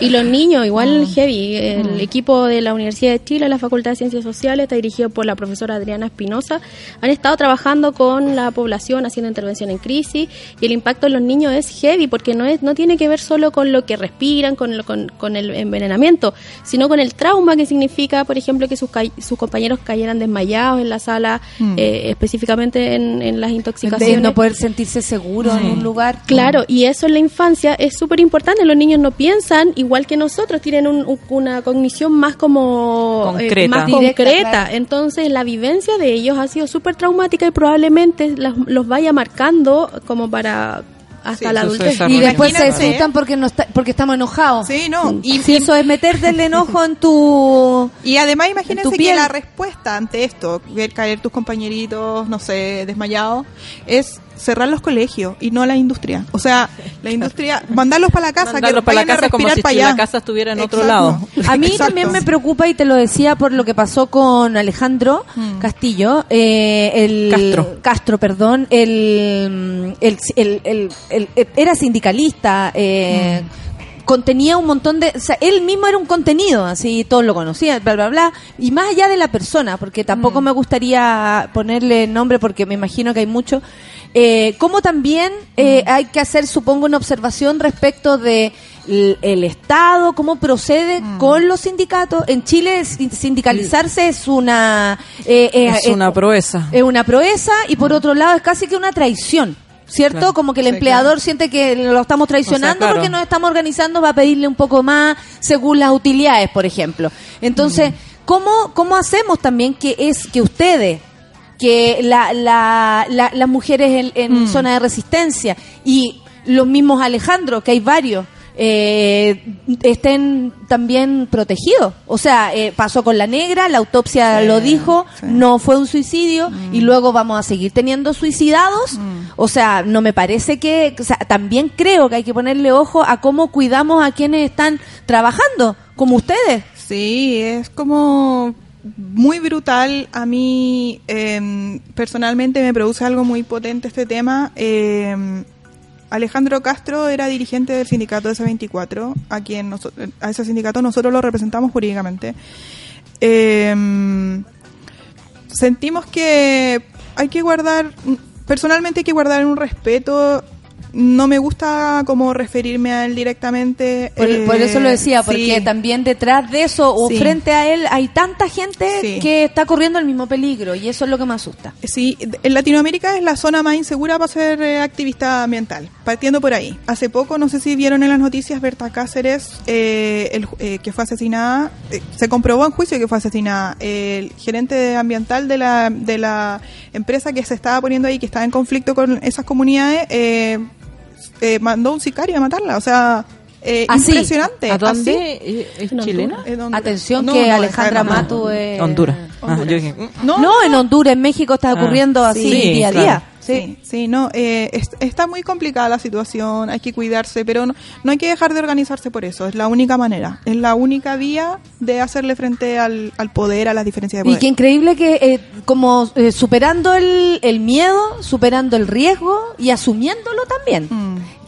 Y los niños, igual Mm. heavy. El equipo de la Universidad de Chile, la Facultad de Ciencias Sociales, está dirigido por la profesora Adriana Espinosa. Han estado trabajando con la población, haciendo intervención en crisis. Y el impacto en los niños es heavy, porque no es no tiene que ver solo con lo que respiran, con, lo- con, con el envenenamiento, sino con el trauma que significa, por ejemplo, que sus, ca- sus compañeros cayeran desmayados en la sala, Mm. eh, específicamente en, en las De intoxicaciones. no poder sentirse seguro en un lugar. Claro, y eso en la infancia es súper importante. Los niños no piensan igual que nosotros, tienen un- un- una cognición más como eh, Concreta. más Directa, concreta. claro. Entonces la vivencia de ellos ha sido súper traumática y probablemente las- los vaya marcando como para hasta Sí, la adultez. Y después se asustan porque no está, porque estamos enojados. Sí, no. Y si eso es meterte el enojo en tu Y además En imagínense tu que la respuesta ante esto, ver caer tus compañeritos, no sé, desmayados, es cerrar los colegios y no la industria. O sea, la industria, mandarlos para la casa, Mandarlos que para la vayan a casa como si para allá. la casa estuviera en otro lado. A mí Exacto. también me preocupa y te lo decía por lo que pasó con Alejandro Mm. Castillo, eh, el Castro. Castro, perdón, el, el, el- el- el- el- era sindicalista, eh, Mm. contenía un montón de, o sea, él mismo era un contenido, así todos lo conocían, bla bla bla, y más allá de la persona, porque tampoco Mm. me gustaría ponerle nombre porque me imagino que hay mucho. Eh, como también eh, Mm. hay que hacer, supongo, una observación respecto de el Estado, cómo procede Mm. con los sindicatos. En Chile sin- sindicalizarse es una eh, eh, Es una proeza. es una proeza y por otro lado es casi que una traición. ¿Cierto? Claro. Como que el Sí, empleador siente que lo estamos traicionando O sea, claro. porque nos estamos organizando, va a pedirle un poco más según las utilidades, por ejemplo. Entonces, Mm. ¿cómo, ¿cómo hacemos también que es que ustedes, que la, la, la- las mujeres en, en Mm. zona de resistencia y los mismos Alejandro, que hay varios, eh, estén también protegidos. O sea, eh, pasó con la negra, la autopsia Sí, lo dijo, sí. no fue un suicidio y luego vamos a seguir teniendo suicidados. O sea, no me parece que, o sea, también creo que hay que ponerle ojo a cómo cuidamos a quienes están trabajando, como ustedes. Sí, es como muy brutal. A mí em, personalmente me produce algo muy potente este tema. Em, Alejandro Castro era dirigente del sindicato S24, a quien a ese sindicato nosotros lo representamos jurídicamente. Eh, sentimos que hay que guardar, personalmente hay que guardar un respeto. No me gusta como referirme a él directamente. Por, eh, por eso lo decía, porque sí. también detrás de eso o Sí. frente a él hay tanta gente Sí. que está corriendo el mismo peligro y eso es lo que me asusta. Sí, en Latinoamérica es la zona más insegura para ser eh, activista ambiental, partiendo por ahí. Hace poco, no sé si vieron en las noticias, Berta Cáceres, eh, el eh, que fue asesinada, eh, se comprobó en juicio que fue asesinada. El gerente ambiental de la, de la empresa que se estaba poniendo ahí, que estaba en conflicto con esas comunidades, eh, eh, mandó un sicario a matarla. O sea, eh, Así. impresionante. ¿A dónde? Así. ¿Es- ¿Es En chilena? Honduras. En Honduras. Atención No, que no, Alejandra Matu es... Honduras. Ah, yo dije, mm. No, en Honduras, en México está Ah, ocurriendo así sí, día a claro. día. Sí, sí, no, eh, es- está muy complicada la situación, hay que cuidarse, pero no, no hay que dejar de organizarse por eso, es la única manera, es la única vía de hacerle frente al, al poder, a las diferencias de Y poder. qué increíble que eh, como eh, superando el, el miedo, superando el riesgo y asumiéndolo también.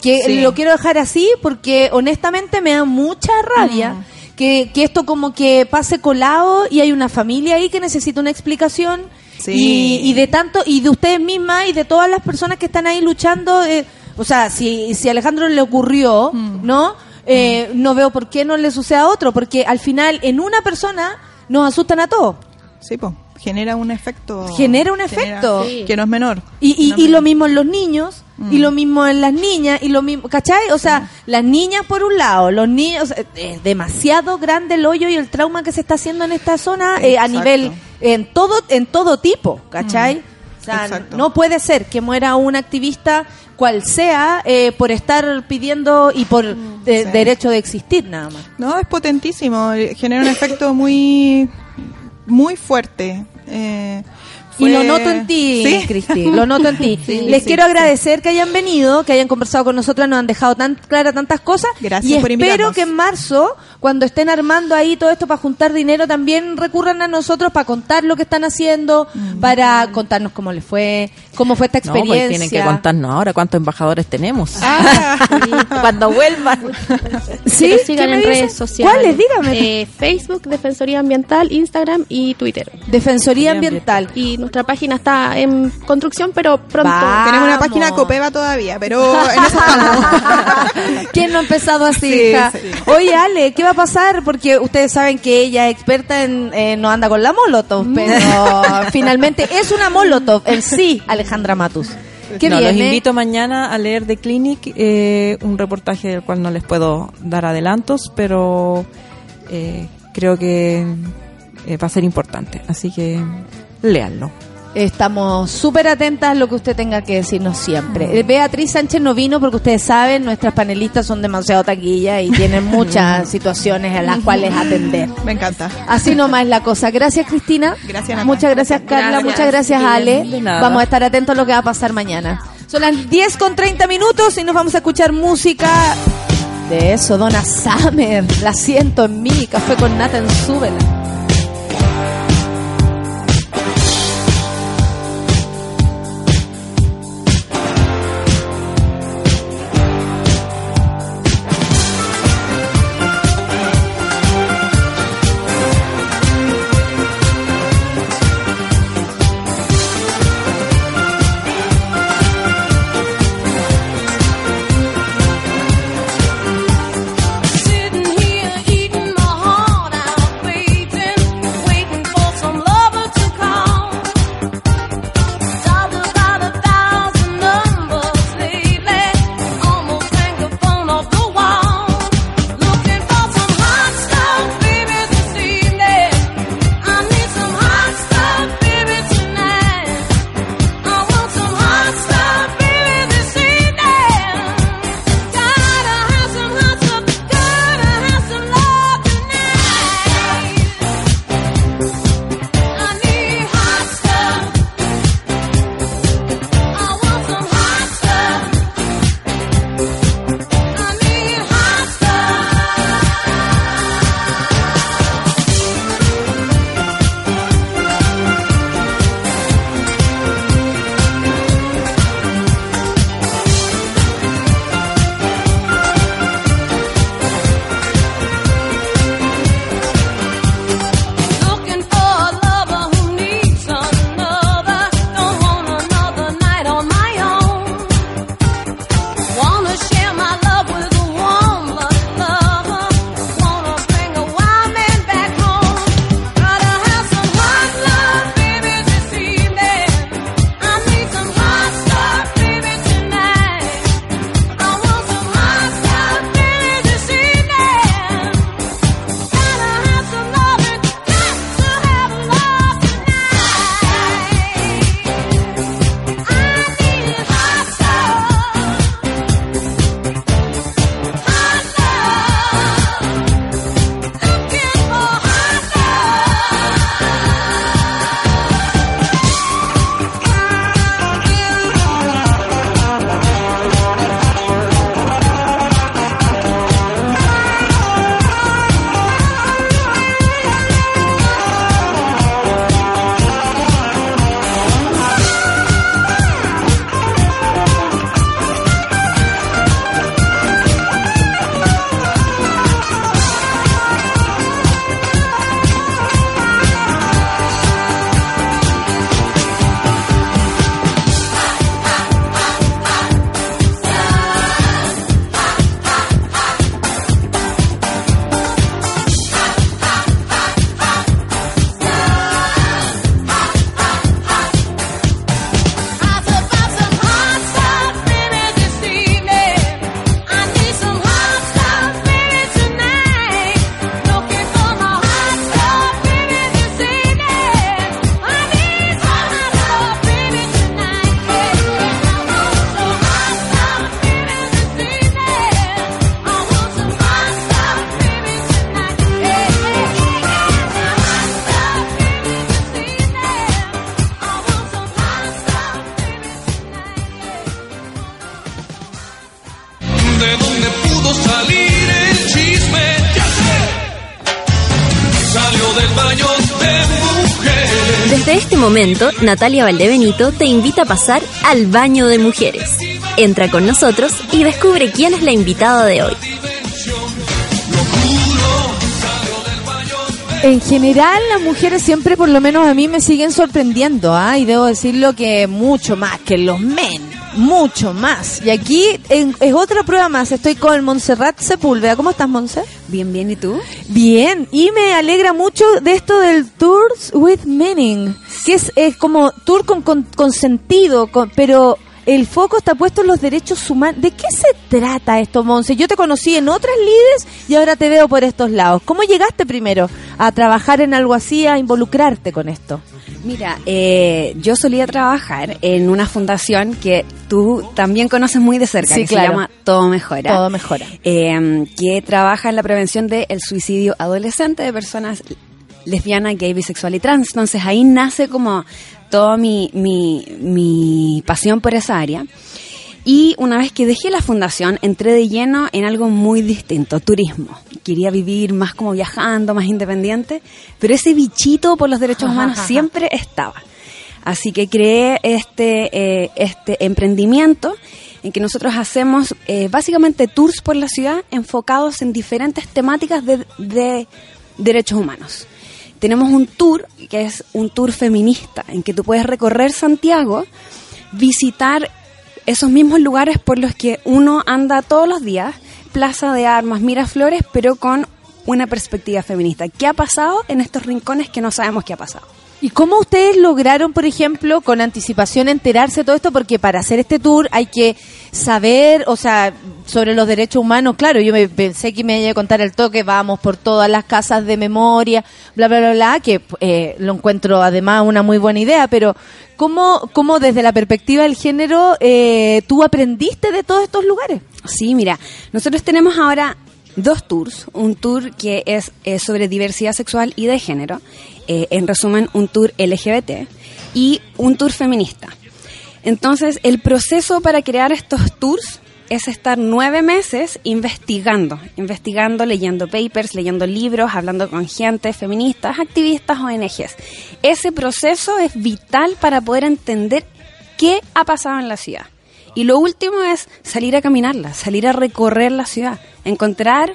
Que sí. lo quiero dejar así porque honestamente me da mucha rabia que, que esto como que pase colado y hay una familia ahí que necesita una explicación Sí. y, y de tanto y de ustedes mismas y de todas las personas que están ahí luchando. eh, o sea, si, si a Alejandro le ocurrió, ¿no? Eh, No veo por qué no le suceda a otro, porque al final en una persona nos asustan a todos. Sí, pues, genera un efecto. Genera un efecto. Que no es menor. Y, y, No lo mismo en los niños, y lo mismo en las niñas, y lo mismo, ¿cachai? O sea, las niñas por un lado, los niños, o sea, es demasiado grande el hoyo y el trauma que se está haciendo en esta zona eh, a nivel, en todo, en todo tipo, ¿cachai? O sea, no puede ser que muera un activista cual sea eh, por estar pidiendo y por eh, sí. derecho de existir nada más. No, es potentísimo, eh, genera un efecto muy, muy fuerte. Eh, Y lo noto en ti, ¿Sí? Cristi, lo noto en ti. Sí, Les sí, quiero agradecer que hayan venido, que hayan conversado con nosotras, nos han dejado tan claras tantas cosas. Gracias y por espero invitarnos. que en marzo, cuando estén armando ahí todo esto para juntar dinero, también recurran a nosotros para contar lo que están haciendo, para contarnos cómo les fue, cómo fue esta No, pues experiencia. tienen que contarnos ahora cuántos embajadores tenemos. Ah, Cuando vuelvan. ¿Sí? Que nos ¿Qué sigan me en dice? redes sociales. ¿Cuáles? Dígame. Eh, Facebook, Defensoría Ambiental, Instagram y Twitter. Defensoría Ambiental. Y nuestra página está en construcción, pero pronto. Tenemos una página Copeva todavía, pero en eso estamos. ¿Quién no ha empezado así, Sí, hija? sí. Oye, Ale, ¿qué va a pasar? Porque ustedes saben que ella es experta en... eh, no anda con la Molotov, pero finalmente es una Molotov en sí, Alejandra Matus. ¿Qué No, los viene? invito mañana a leer The Clinic, eh, un reportaje del cual no les puedo dar adelantos, pero eh, creo que eh, va a ser importante. Así que léanlo. Estamos súper atentas a lo que usted tenga que decirnos siempre. Eh, Beatriz Sánchez no vino porque ustedes saben, nuestras panelistas son demasiado taquillas y tienen muchas situaciones a las cuales atender. Me encanta. Así nomás es la cosa. Gracias, Cristina. Gracias, Nata. Muchas gracias, Carla. Gracias, Muchas gracias, Ale. De nada. Vamos a estar atentos a lo que va a pasar mañana. Son las 10 con 30 minutos y nos vamos a escuchar música de eso, Donna Summer. La siento en mí. Café con nata en súbela. Este momento, Natalia Valdebenito te invita a pasar al baño de mujeres. Entra con nosotros y descubre quién es la invitada de hoy. En general, las mujeres siempre, por lo menos a mí, me siguen sorprendiendo, ¿ah? Y debo decirlo que mucho más que los men, mucho más. Y aquí en- es otra prueba más. Estoy con Montserrat Sepúlveda. ¿Cómo estás, Monse? Bien, bien, ¿y tú? Bien, y me alegra mucho de esto del Tours with Meaning, que es, es como tour con, con, con sentido, con- pero el foco está puesto en los derechos humanos. ¿De qué se trata esto, Monse? Yo te conocí en otras líderes y ahora te veo por estos lados. ¿Cómo llegaste primero a trabajar en algo así, a involucrarte con esto? Mira, eh, yo solía trabajar en una fundación que tú también conoces muy de cerca, Sí, que claro. se llama Todo Mejora. Todo mejora. eh, que trabaja en la prevención del suicidio adolescente de personas lesbianas, gay, bisexual y trans. Entonces ahí nace como toda mi, mi, mi pasión por esa área. Y una vez que dejé la fundación, entré de lleno en algo muy distinto, turismo. Quería vivir más como viajando, más independiente, pero ese bichito por los derechos humanos siempre estaba. Así que creé este, eh, este emprendimiento en que nosotros hacemos eh, básicamente tours por la ciudad enfocados en diferentes temáticas de, de derechos humanos. Tenemos un tour que es un tour feminista, en que tú puedes recorrer Santiago, visitar esos mismos lugares por los que uno anda todos los días, Plaza de Armas, Miraflores, pero con una perspectiva feminista. ¿Qué ha pasado en estos rincones que no sabemos qué ha pasado? ¿Y cómo ustedes lograron, por ejemplo, con anticipación enterarse de todo esto? Porque para hacer este tour hay que saber, o sea, sobre los derechos humanos. Claro, yo me pensé que me iba a contar el toque, vamos por todas las casas de memoria, bla, bla, bla, bla, que eh, lo encuentro además una muy buena idea, pero ¿cómo, cómo desde la perspectiva del género eh, tú aprendiste de todos estos lugares? Sí, mira, nosotros tenemos ahora dos tours. Un tour que es eh, sobre diversidad sexual y de género. eh, en resumen, un tour LGBT y un tour feminista. Entonces, el proceso para crear estos tours es estar nueve meses investigando, investigando, leyendo papers, leyendo libros, hablando con gente, feministas, activistas, ONGs. Ese proceso es vital para poder entender qué ha pasado en la ciudad. Y lo último es salir a caminarla, salir a recorrer la ciudad, encontrar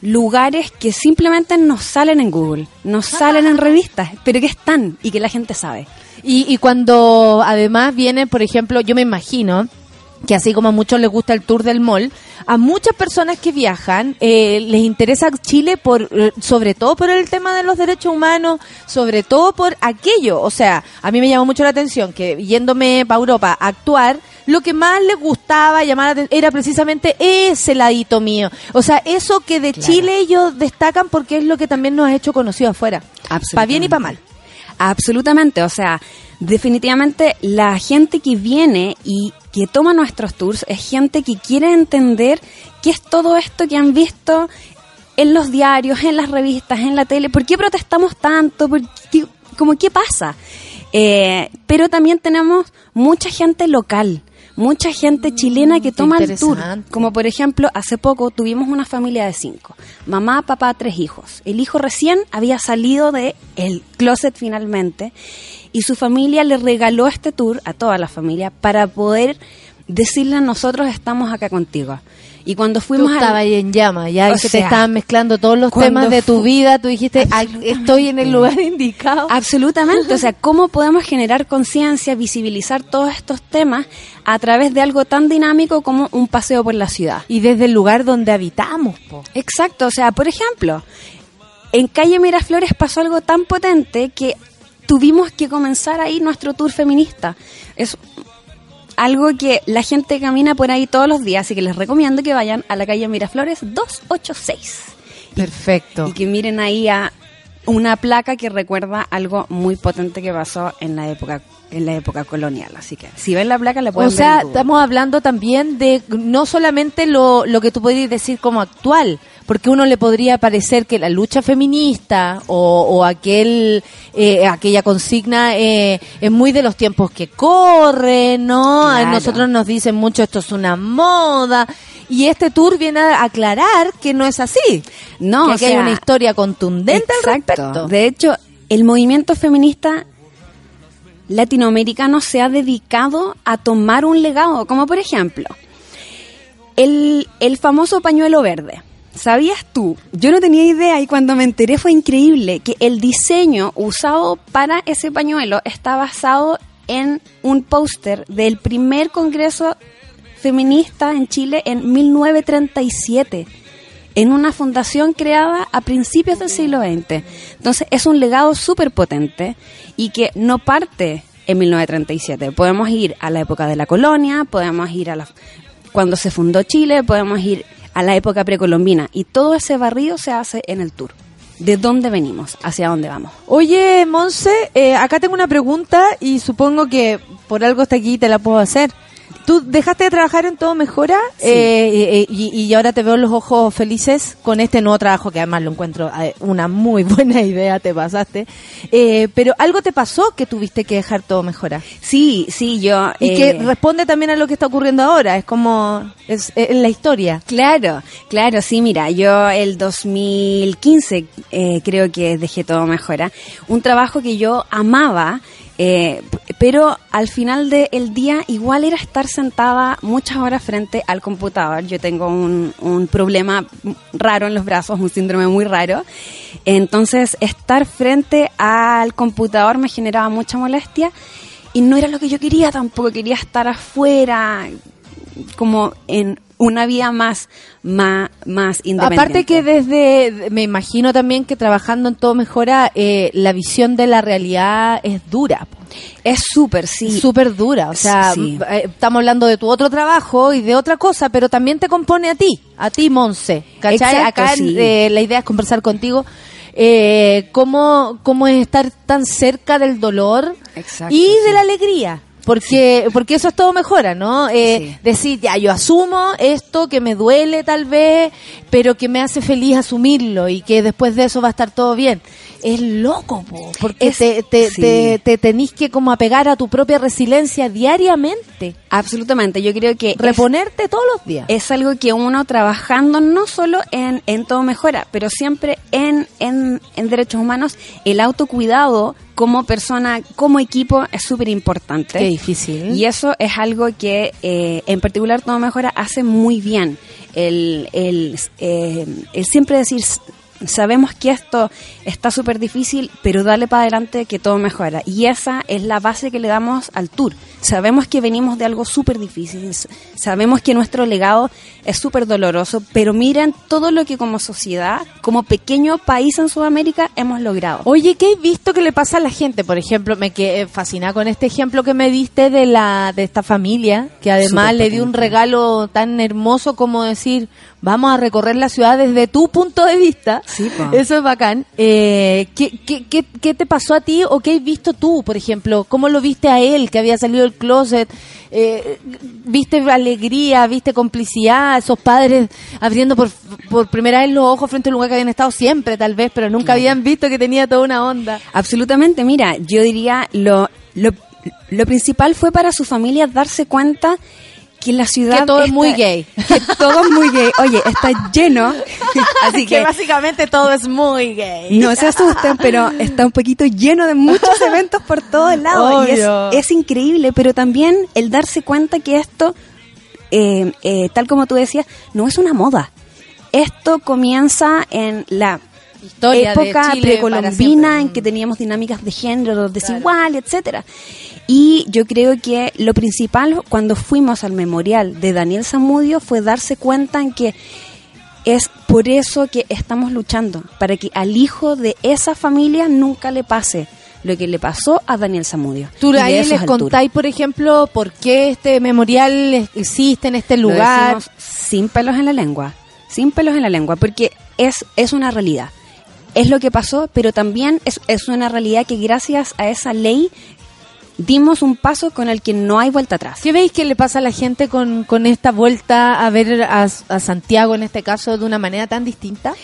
lugares que simplemente nos salen en Google, nos salen en revistas, pero que están y que la gente sabe. Y, y cuando además viene, por ejemplo, yo me imagino que así como a muchos les gusta el tour del mall, a muchas personas que viajan eh, les interesa Chile por eh, sobre todo por el tema de los derechos humanos, sobre todo por aquello. O sea, a mí me llamó mucho la atención que yéndome para Europa a actuar, lo que más les gustaba llamar era precisamente ese ladito mío. O sea, eso que de Chile ellos destacan porque es lo que también nos ha hecho conocido afuera. Para bien y para mal. Absolutamente, o sea, definitivamente la gente que viene y que toma nuestros tours es gente que quiere entender qué es todo esto que han visto en los diarios, en las revistas, en la tele, por qué protestamos tanto, ¿Por qué- como qué pasa. Eh, pero también tenemos mucha gente local, mucha gente chilena que qué toma el tour. Como por ejemplo, hace poco tuvimos una familia de cinco. Mamá, papá, tres hijos. El hijo recién había salido de el closet finalmente y su familia le regaló este tour a toda la familia para poder decirle nosotros estamos acá contigo. Y cuando fuimos Tú estabas ahí en llama, ya que te estaban mezclando todos los temas de tu vida, tú dijiste, "Ay, estoy en el lugar indicado. Absolutamente, o sea, ¿cómo podemos generar conciencia, visibilizar todos estos temas a través de algo tan dinámico como un paseo por la ciudad? Y desde el lugar donde habitamos, po. Exacto, o sea, por ejemplo, en calle Miraflores pasó algo tan potente que tuvimos que comenzar ahí nuestro tour feminista. Es algo que la gente camina por ahí todos los días, así que les recomiendo que vayan a la calle Miraflores 286 Perfecto. y que miren ahí a una placa que recuerda algo muy potente que pasó en la época en la época colonial, así que si ven la placa la pueden O sea, ver en Google. estamos hablando también de no solamente lo, lo que tú podrías decir como actual, porque uno le podría parecer que la lucha feminista o, o aquel eh, aquella consigna eh, es muy de los tiempos que corren, ¿no? A nosotros nos dicen mucho esto es una moda Y este tour viene a aclarar que no es así. No, que o hay una historia contundente al Exacto. respecto. De hecho, el movimiento feminista latinoamericano se ha dedicado a tomar un legado, como por ejemplo, el, el famoso pañuelo verde. ¿Sabías tú? Yo no tenía idea y cuando me enteré fue increíble que el diseño usado para ese pañuelo está basado en un póster del primer congreso feminista en Chile en 1937 en una fundación creada a principios del siglo XX. Entonces es un legado súper potente y que no parte en 1937. Podemos ir a la época de la colonia, podemos ir a la cuando se fundó Chile, podemos ir a la época precolombina y todo ese barrido se hace en el tour. ¿De dónde venimos? ¿Hacia dónde vamos? Oye, Monse, eh, acá tengo una pregunta y supongo que por algo está aquí te la puedo hacer. ¿Tú dejaste de trabajar en Todo Mejora Sí. Eh, eh, y, y ahora te veo los ojos felices con este nuevo trabajo que además lo encuentro eh, una muy buena idea, te pasaste. Eh, pero algo te pasó que tuviste que dejar Todo Mejora. Sí, sí, yo... Y que responde también a lo que está ocurriendo ahora, es como, es, es la historia. Claro, claro, sí, mira, yo el 2015 eh, creo que dejé todo mejora. Un trabajo que yo amaba, eh, pero al final del día igual era estar sentada muchas horas frente al computador. Yo tengo un, un problema raro en los brazos, un síndrome muy raro. Entonces, estar frente al computador me generaba mucha molestia y no era lo que yo quería tampoco. Quería estar afuera, como en una vida más, más, más independiente. Aparte que desde, me imagino también que trabajando en Todo Mejora, eh, la visión de la realidad es dura. Es súper, sí. Súper dura. O sea, Sí. eh, estamos hablando de tu otro trabajo y de otra cosa, pero también te compone a ti, a ti, Monse. ¿Cachai? Exacto, Acá sí. eh, la idea es conversar contigo. Eh, cómo, cómo es estar tan cerca del dolor Exacto, y sí. de la alegría. Porque, porque eso es todo mejora, ¿no? Eh, Decir, ya, yo asumo esto que me duele tal vez, pero que me hace feliz asumirlo y que después de eso va a estar todo bien. Es loco, po, porque Es- te, te, sí. te, que como apegar a tu propia resiliencia diariamente. Absolutamente, yo creo que... es- Reponerte todos los días. es algo que uno trabajando no solo en, en todo mejora, pero siempre en, en, en derechos humanos, el autocuidado como persona, como equipo es súper importante. Qué difícil. Y eso es algo que eh, en particular todo mejora hace muy bien. El, el, eh, el siempre decir, "S- sabemos que esto está súper difícil, pero dale para adelante que todo mejora. Y esa es la base que le damos al tour. Sabemos que venimos de algo súper difícil, sabemos que nuestro legado es súper doloroso, pero miren todo lo que como sociedad, como pequeño país en Sudamérica, hemos logrado. Oye, ¿qué has visto que le pasa a la gente? Por ejemplo, me quedé fascinada con este ejemplo que me diste de la de esta familia, que además le dio un regalo tan hermoso como decir, vamos a recorrer la ciudad desde tu punto de vista. Sí. Eso es bacán. Eh, ¿qué, qué, qué, qué te pasó a ti o qué has visto tú, por ejemplo? ¿Cómo lo viste a él que había salido del closet? Eh, ¿Viste alegría, viste complicidad? Esos padres abriendo por, por primera vez los ojos frente a un lugar que habían estado siempre, tal vez, pero nunca habían visto que tenía toda una onda. Absolutamente, mira, yo diría lo, lo, lo principal fue para su familia darse cuenta que la ciudad Que todo es muy gay. que todo es muy gay. Oye, está lleno, así que que básicamente todo es muy gay. no se asusten, pero está un poquito lleno de muchos eventos por todos lados y es, increíble, pero también el darse cuenta que esto, eh, eh, tal como tú decías, no es una moda. Esto comienza en la Historia época precolombina en que teníamos dinámicas de género desigual, etcétera. Y yo creo que lo principal cuando fuimos al memorial de Daniel Zamudio fue darse cuenta en que es por eso que estamos luchando, para que al hijo de esa familia nunca le pase lo que le pasó a Daniel Zamudio. Tú ahí les contáis, por ejemplo, por qué este memorial existe en este lugar. sin pelos en la lengua, sin pelos en la lengua, porque es, es una realidad. Es lo que pasó, pero también es, es una realidad que gracias a esa ley dimos un paso con el que no hay vuelta atrás. ¿Qué veis que le pasa a la gente con, con esta vuelta a ver a, a Santiago en este caso de una manera tan distinta?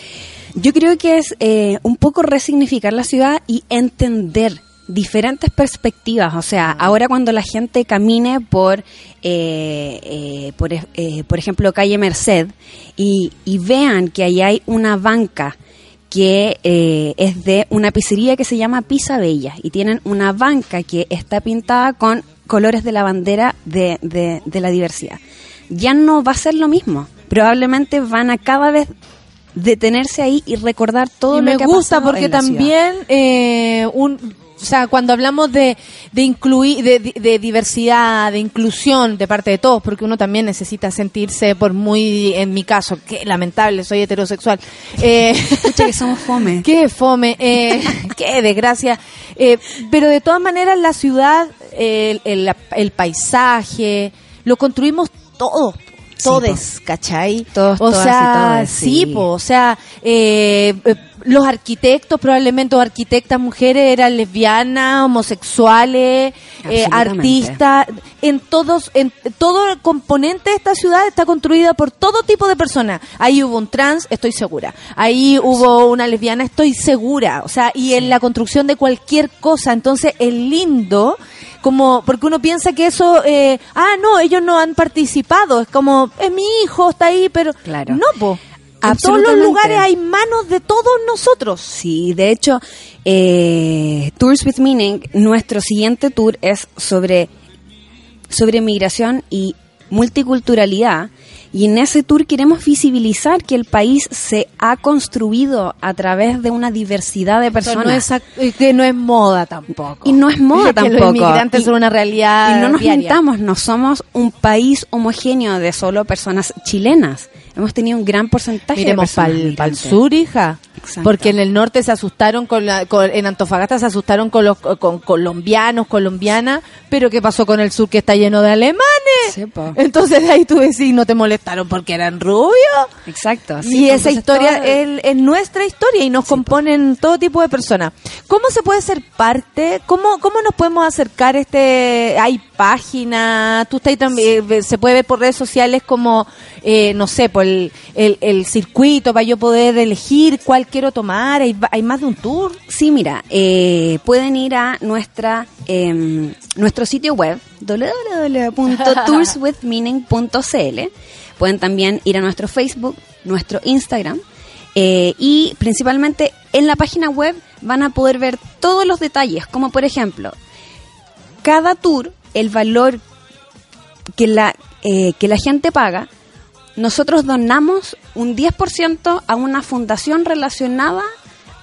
Yo creo que es eh, un poco resignificar la ciudad y entender diferentes perspectivas. O sea, ahora cuando la gente camine por, eh, eh, por, eh, por ejemplo, calle Merced y, y vean que ahí hay una banca que eh, es de una pizzería que se llama Pizza Bella y tienen una banca que está pintada con colores de la bandera de, de- de la diversidad. Ya no va a ser lo mismo. Probablemente van a cada vez detenerse ahí y recordar todo y lo me que ha gusta pasado porque en la ciudad. también eh, un o sea, cuando hablamos de, de incluir, de, de- de diversidad, de inclusión de parte de todos, porque uno también necesita sentirse, por muy, en mi caso, que lamentable, soy heterosexual. Eh, Escucha que somos fome. qué fome, eh, qué desgracia. Eh, pero de todas maneras, la ciudad, el, el, el paisaje, lo construimos todos. Todes, ¿cachai? Todos, o todas sea, y todes, sí, sí. po, o sea, eh, eh, los arquitectos, probablemente, o arquitectas mujeres eran lesbianas, homosexuales, eh, artistas, en todos, en todo el componente de esta ciudad está construida por todo tipo de personas. Ahí hubo un trans, estoy segura. Ahí hubo una lesbiana, estoy segura. O sea, y en la construcción de cualquier cosa. Entonces, es lindo como porque uno piensa que eso eh, ah no ellos no han participado es como es mi hijo está ahí pero Claro. no po en todos los lugares hay manos de todos nosotros Sí, de hecho, eh, Tours with Meaning, nuestro siguiente tour es sobre, sobre migración y multiculturalidad. Y en ese tour queremos visibilizar que el país se ha construido a través de una diversidad de personas. no es, ac- eh, que no es moda tampoco Y no es moda Que tampoco. los inmigrantes Y- son una realidad Y no nos diaria. mintamos, no somos un país homogéneo de solo personas chilenas. Hemos tenido un gran porcentaje Miremos de personas para el sur, hija. Exacto. Porque en el norte se asustaron con, la, con- en Antofagasta se asustaron con los con colombianos, colombianas, pero ¿qué pasó con el sur que está lleno de alemanes? Sí, po. Entonces de ahí tú decís, no te molestaron porque eran rubios. Exacto. sí, y esa historia todo- es, es nuestra historia y nos componen todo tipo de personas. ¿Cómo se puede ser parte? ¿Cómo, cómo nos podemos acercar a este? Hay página, tú estás también, eh, se puede ver por redes sociales como, eh, no sé, por el, el, el circuito para yo poder elegir cuál quiero tomar. Hay, hay más de un tour. Sí, mira, eh, pueden ir a nuestra em, nuestro sitio web www.tourswithmeaning.cl. Pueden también ir a nuestro Facebook, nuestro Instagram eh, y principalmente en la página web van a poder ver todos los detalles, como por ejemplo, cada tour, el valor que la, eh, que la gente paga, nosotros donamos un 10% a una fundación relacionada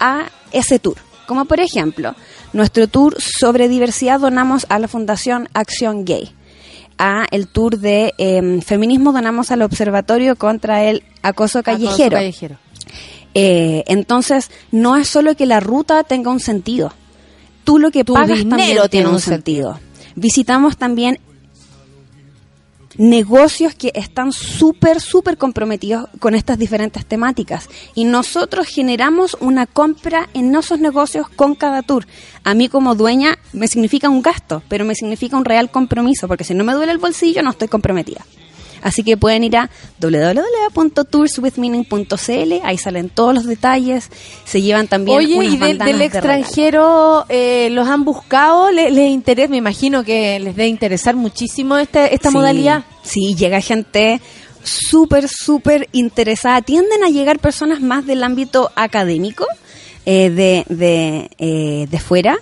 a ese tour. Como por ejemplo, nuestro tour sobre diversidad donamos a la Fundación Acción Gay. A el tour de em, feminismo donamos al Observatorio contra el Acoso Callejero. callejero. Eh, entonces, no es solo que la ruta tenga un sentido. Tú lo que Tu pagas dinero también tiene un sentido. Visitamos también negocios que están súper, súper comprometidos con estas diferentes temáticas. Y nosotros generamos una compra en esos negocios con cada tour. A mí como dueña me significa un gasto, pero me significa un real compromiso, porque si no me duele el bolsillo no estoy comprometida. Así que pueden ir a www.tourswithmeaning.cl, ahí salen todos los detalles, se llevan también Oye, unas y del- de extranjero eh, los han buscado, ¿Le- les, interesa, me imagino que les debe interesar muchísimo este, esta Sí, modalidad. Sí, llega gente súper, súper interesada. Tienden a llegar personas más del ámbito académico, eh, de, de, eh, de fuera.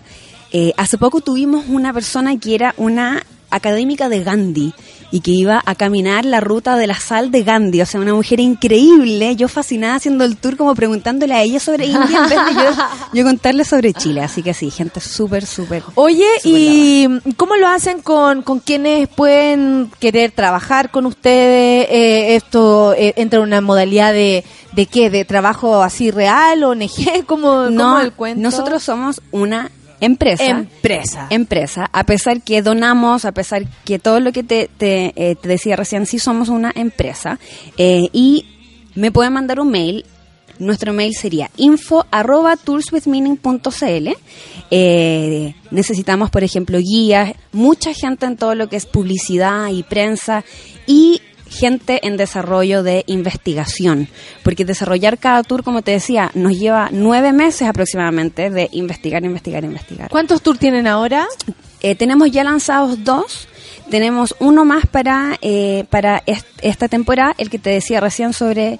Eh, hace poco tuvimos una persona que era una académica de Gandhi y que iba a caminar la ruta de la sal de Gandhi, o sea, una mujer increíble, yo fascinada haciendo el tour como preguntándole a ella sobre India en vez de yo, yo contarle sobre Chile, así que sí, gente súper, súper... Oye, ¿y cómo lo hacen con, con quienes pueden querer trabajar con ustedes? Eh, ¿Esto eh, entra en una modalidad de, de qué? ¿De trabajo así real, ONG? ¿Cómo, No, cómo el cuento? nosotros somos una empresa. Empresa. Empresa, a pesar que donamos, a pesar que todo lo que te, te, eh, te decía recién, sí somos una empresa. eh, y me pueden mandar un mail. Nuestro mail sería info arroba tourswithmeaning.cl. Eh, necesitamos, por ejemplo, guías, mucha gente en todo lo que es publicidad y prensa y gente en desarrollo de investigación, porque desarrollar cada tour, como te decía, nos lleva nueve meses aproximadamente de investigar, investigar, investigar. ¿Cuántos tours tienen ahora? Eh, tenemos ya lanzados dos. Tenemos uno más para, eh, para est- esta temporada, el que te decía recién sobre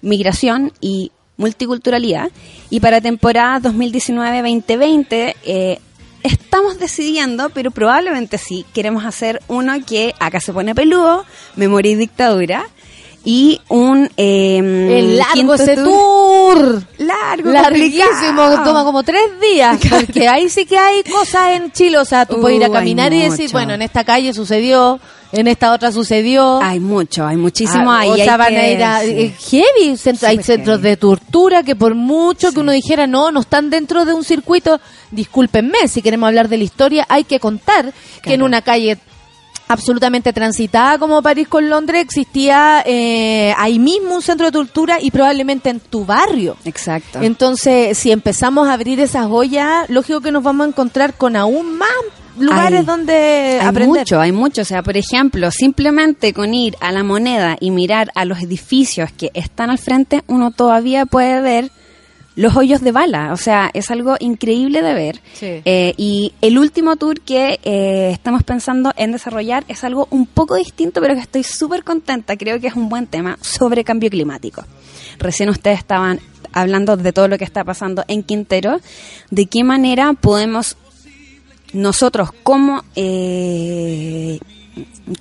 migración y multiculturalidad. Y para temporada 2019-2020 eh, estamos decidiendo, pero probablemente sí, queremos hacer uno que acá se pone peludo, memoria y dictadura. Y un... Eh, El largo ese tour. Largo, Larguísimo, toma como tres días, porque ahí sí que hay cosas en Chile, o sea, tú puedes ir a caminar y decir, bueno, en esta calle sucedió, en esta otra sucedió. Hay mucho, hay muchísimo Ah, ahí. O hay sea, van que- a ir a sí. heavy, centro- hay centros de tortura que por mucho que uno dijera, no, no están dentro de un circuito, discúlpenme, si queremos hablar de la historia, hay que contar que en una calle absolutamente transitada como París con Londres existía eh, ahí mismo un centro de tortura y probablemente en tu barrio. Exacto. Entonces, si empezamos a abrir esas ollas, lógico que nos vamos a encontrar con aún más lugares Hay- donde hay aprender. mucho, hay mucho. O sea, por ejemplo, simplemente con ir a la moneda y mirar a los edificios que están al frente, uno todavía puede ver los hoyos de bala. O sea, es algo increíble de ver. Sí. Eh, y el último tour que eh, estamos pensando en desarrollar es algo un poco distinto, pero que estoy súper contenta. Creo que es un buen tema sobre cambio climático. Recién ustedes estaban hablando de todo lo que está pasando en Quintero, de qué manera podemos nosotros como, eh,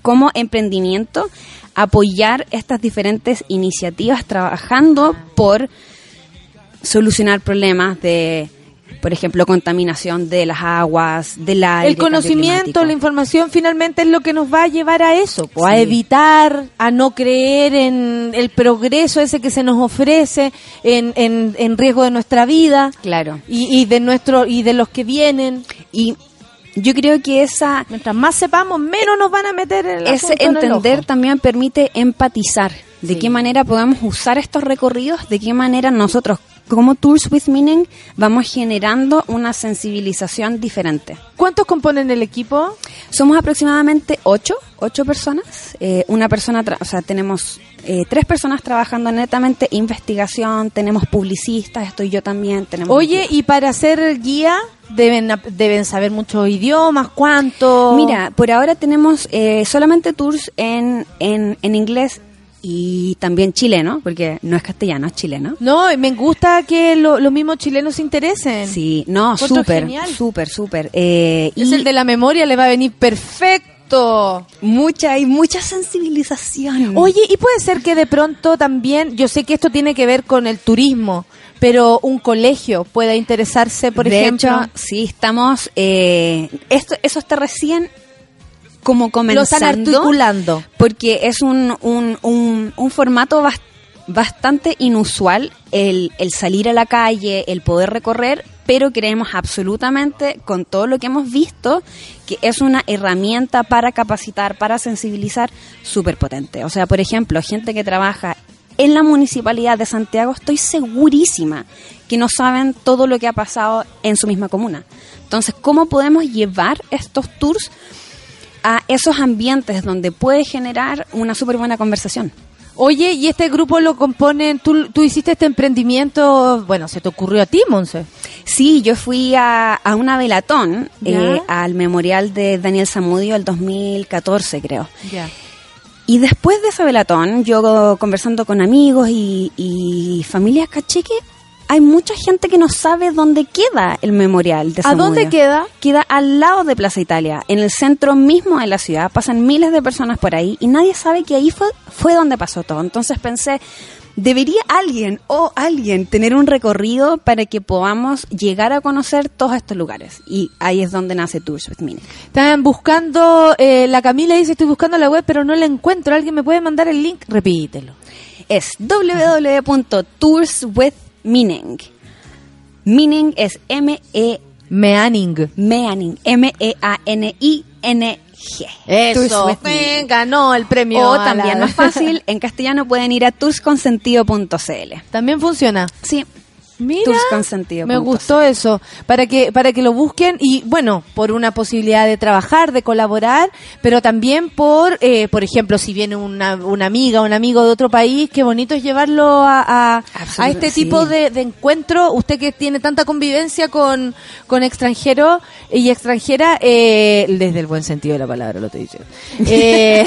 como emprendimiento apoyar estas diferentes iniciativas trabajando por solucionar problemas de, por ejemplo, contaminación de las aguas, del aire. El conocimiento, la información finalmente es lo que nos va a llevar a eso, po, a Sí. evitar, a no creer en el progreso ese que se nos ofrece, en, en, en riesgo de nuestra vida Claro. y, y de nuestro y de los que vienen. Y yo creo que esa Mientras más sepamos, menos nos van a meter en el ese asunto en el entender ojo. también permite empatizar de Sí. qué manera podemos usar estos recorridos, de qué manera nosotros como Tours with Meaning vamos generando una sensibilización diferente. ¿Cuántos componen el equipo? Somos aproximadamente ocho, ocho personas. Eh, una persona, tra- o sea, tenemos eh, tres personas trabajando netamente investigación, tenemos publicistas, estoy yo también, tenemos... Oye, y para ser guía deben deben saber muchos idiomas, cuántos. Mira, por ahora tenemos eh, solamente tours en, en, en inglés y también chileno, porque no es castellano, es chileno. No, y me gusta que lo- los mismos chilenos se interesen. Sí, no, súper, genial. súper, súper. Eh, Es y el de la memoria, le va a venir perfecto. mucha, hay mucha sensibilización. Oye, y puede ser que de pronto también, yo sé que esto tiene que ver con el turismo, pero un colegio pueda interesarse, por de ejemplo. hecho, sí, estamos. Eh, esto, eso está recién como lo comenzando. están articulando. Porque es un, un, un, un formato bas- bastante inusual el, el salir a la calle, el poder recorrer, pero creemos absolutamente, con todo lo que hemos visto, que es una herramienta para capacitar, para sensibilizar súper potente. O sea, por ejemplo, gente que trabaja en la municipalidad de Santiago, estoy segurísima que no saben todo lo que ha pasado en su misma comuna. Entonces, ¿cómo podemos llevar estos tours a esos ambientes donde puede generar una súper buena conversación? Oye, y este grupo lo componen, tú, tú hiciste este emprendimiento, bueno, se te ocurrió a ti, Monse. Sí, yo fui a, a una velatón, eh, al memorial de Daniel Zamudio el 2014, creo. Ya. Y después de esa velatón, yo conversando con amigos y, y familias cacheque, hay mucha gente que no sabe dónde queda el memorial de ¿A Zamudio. dónde queda? Queda al lado de Plaza Italia, en el centro mismo de la ciudad. Pasan miles de personas por ahí y nadie sabe que ahí fue, fue donde pasó todo. Entonces pensé, debería alguien o alguien tener un recorrido para que podamos llegar a conocer todos estos lugares. Y ahí es donde nace Tours with Meaning. Están buscando, eh, la Camila dice, estoy buscando la web, pero no la encuentro. ¿Alguien me puede mandar el link? Repítelo. es Meaning es M-E... Meaning. Meaning. M-E-A-N-I-N-G. Eso, ganó el premio. O la- también más fácil, en castellano pueden ir a toursconsentido.cl. También funciona. Sí. Mira. Me gustó eso, para que para que lo busquen y bueno, por una posibilidad de trabajar, de colaborar, pero también por, eh, por ejemplo, si viene una, una amiga, un amigo de otro país, qué bonito es llevarlo a, a, este tipo de, de encuentro. Usted que tiene tanta convivencia con, con extranjeros y extranjera, eh, desde el buen sentido de la palabra, lo estoy diciendo. Eh,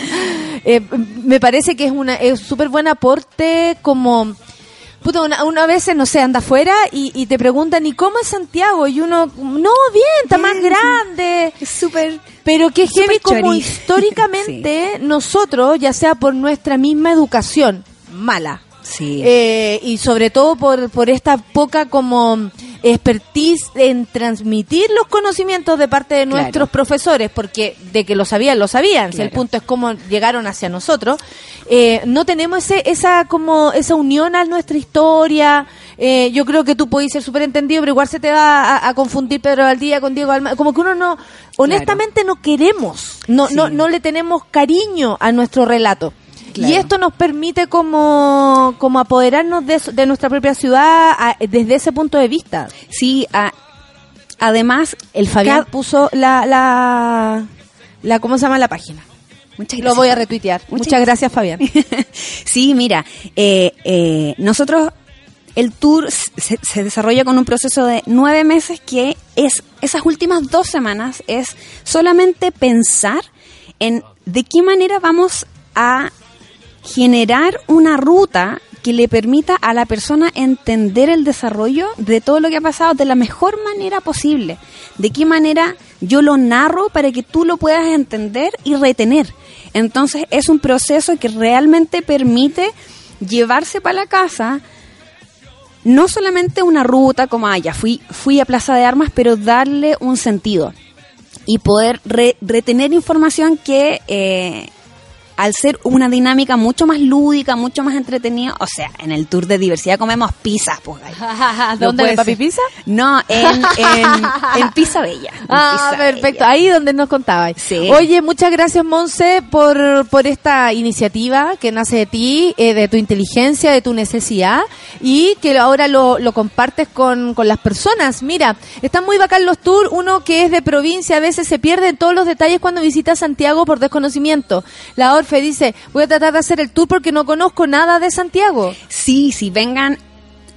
eh, me parece que es una es súper buen aporte como Puta, una, una vez, no sé, anda afuera y, y te preguntan, ¿y cómo es Santiago? Y uno, no, bien, está más grande. Es súper... Pero que heavy como históricamente nosotros, ya sea por nuestra misma educación, mala, Sí. eh, y sobre todo por, por esta poca como expertise en transmitir los conocimientos de parte de Claro. nuestros profesores, porque de que lo sabían, lo sabían. Si el punto es cómo llegaron hacia nosotros. Eh, no tenemos ese, esa como esa unión a nuestra historia. Eh, yo creo que tú podés ser súper entendido, pero igual se te va a, a confundir Pedro Valdía con Diego Alma. Como que uno no, honestamente no queremos, no, no, no le tenemos cariño a nuestro relato. Claro. Y esto nos permite como, como apoderarnos de, de nuestra propia ciudad a- desde ese punto de vista. Sí, a- además... El Fabián puso la, la, la, ¿cómo se llama la página? Muchas Lo voy a retuitear. Muchas Muchas, gracias, Fabián. Sí, mira, eh, eh, nosotros, el tour se, se desarrolla con un proceso de nueve meses que es, esas últimas dos semanas es solamente pensar en de qué manera vamos a generar una ruta que le permita a la persona entender el desarrollo de todo lo que ha pasado de la mejor manera posible. De qué manera yo lo narro para que tú lo puedas entender y retener. Entonces es un proceso que realmente permite llevarse para la casa no solamente una ruta como, ah, ya fui, fui a Plaza de Armas, pero darle un sentido y poder re- retener información que eh, al ser una dinámica mucho más lúdica, mucho más entretenida, o sea, en el tour de diversidad comemos pizzas, pues. ¿Dónde? ¿En Papi. Pizza? No, en, en, en Pizza Bella. en Ah, Pizza perfecto. Bella. Ahí donde nos contabais. Sí. Oye, muchas gracias, Monse, por, por esta iniciativa que nace de ti, eh, de tu inteligencia, de tu necesidad y que ahora lo, lo compartes con, con las personas. Mira, están muy bacán los tours. Uno que es de provincia a veces se pierde en todos los detalles cuando visita Santiago por desconocimiento. La Dice, voy a tratar de hacer el tour porque no conozco nada de Santiago. Sí, sí, vengan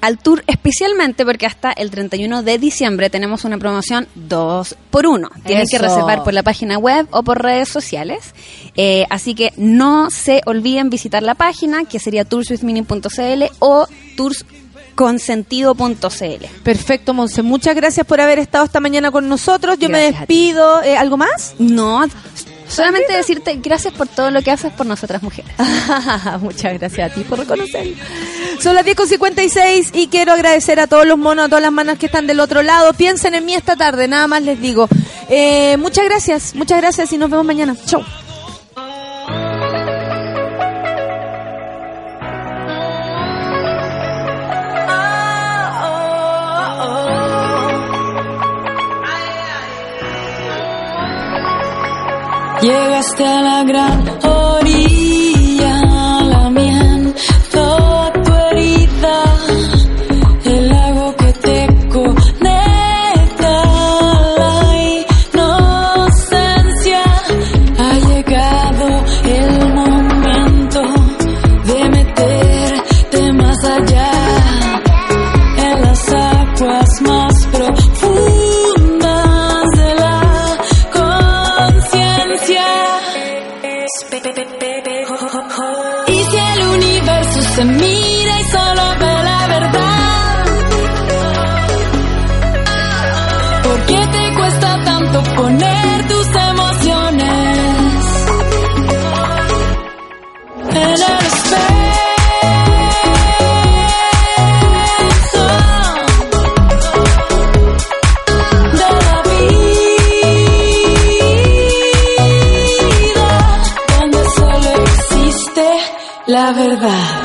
al tour especialmente porque hasta el 31 de diciembre tenemos una promoción 2 por 1 Tienen que reservar por la página web o por redes sociales. Eh, así que no se olviden visitar la página que sería tourswithmeaning.cl o toursconsentido.cl. Perfecto, Monse. Muchas gracias por haber estado esta mañana con nosotros. Yo me Gracias despido. Eh, ¿Algo más? No, solamente decirte gracias por todo lo que haces por nosotras mujeres. Muchas gracias a ti por reconocerlo. Son las 10.56 y quiero agradecer a todos los monos, a todas las manas que están del otro lado. Piensen en mí esta tarde, nada más les digo. Eh, muchas gracias, muchas gracias y nos vemos mañana. Chau. Llegaste a la gran orilla, universo se mira y solo ve la verdad, verdad.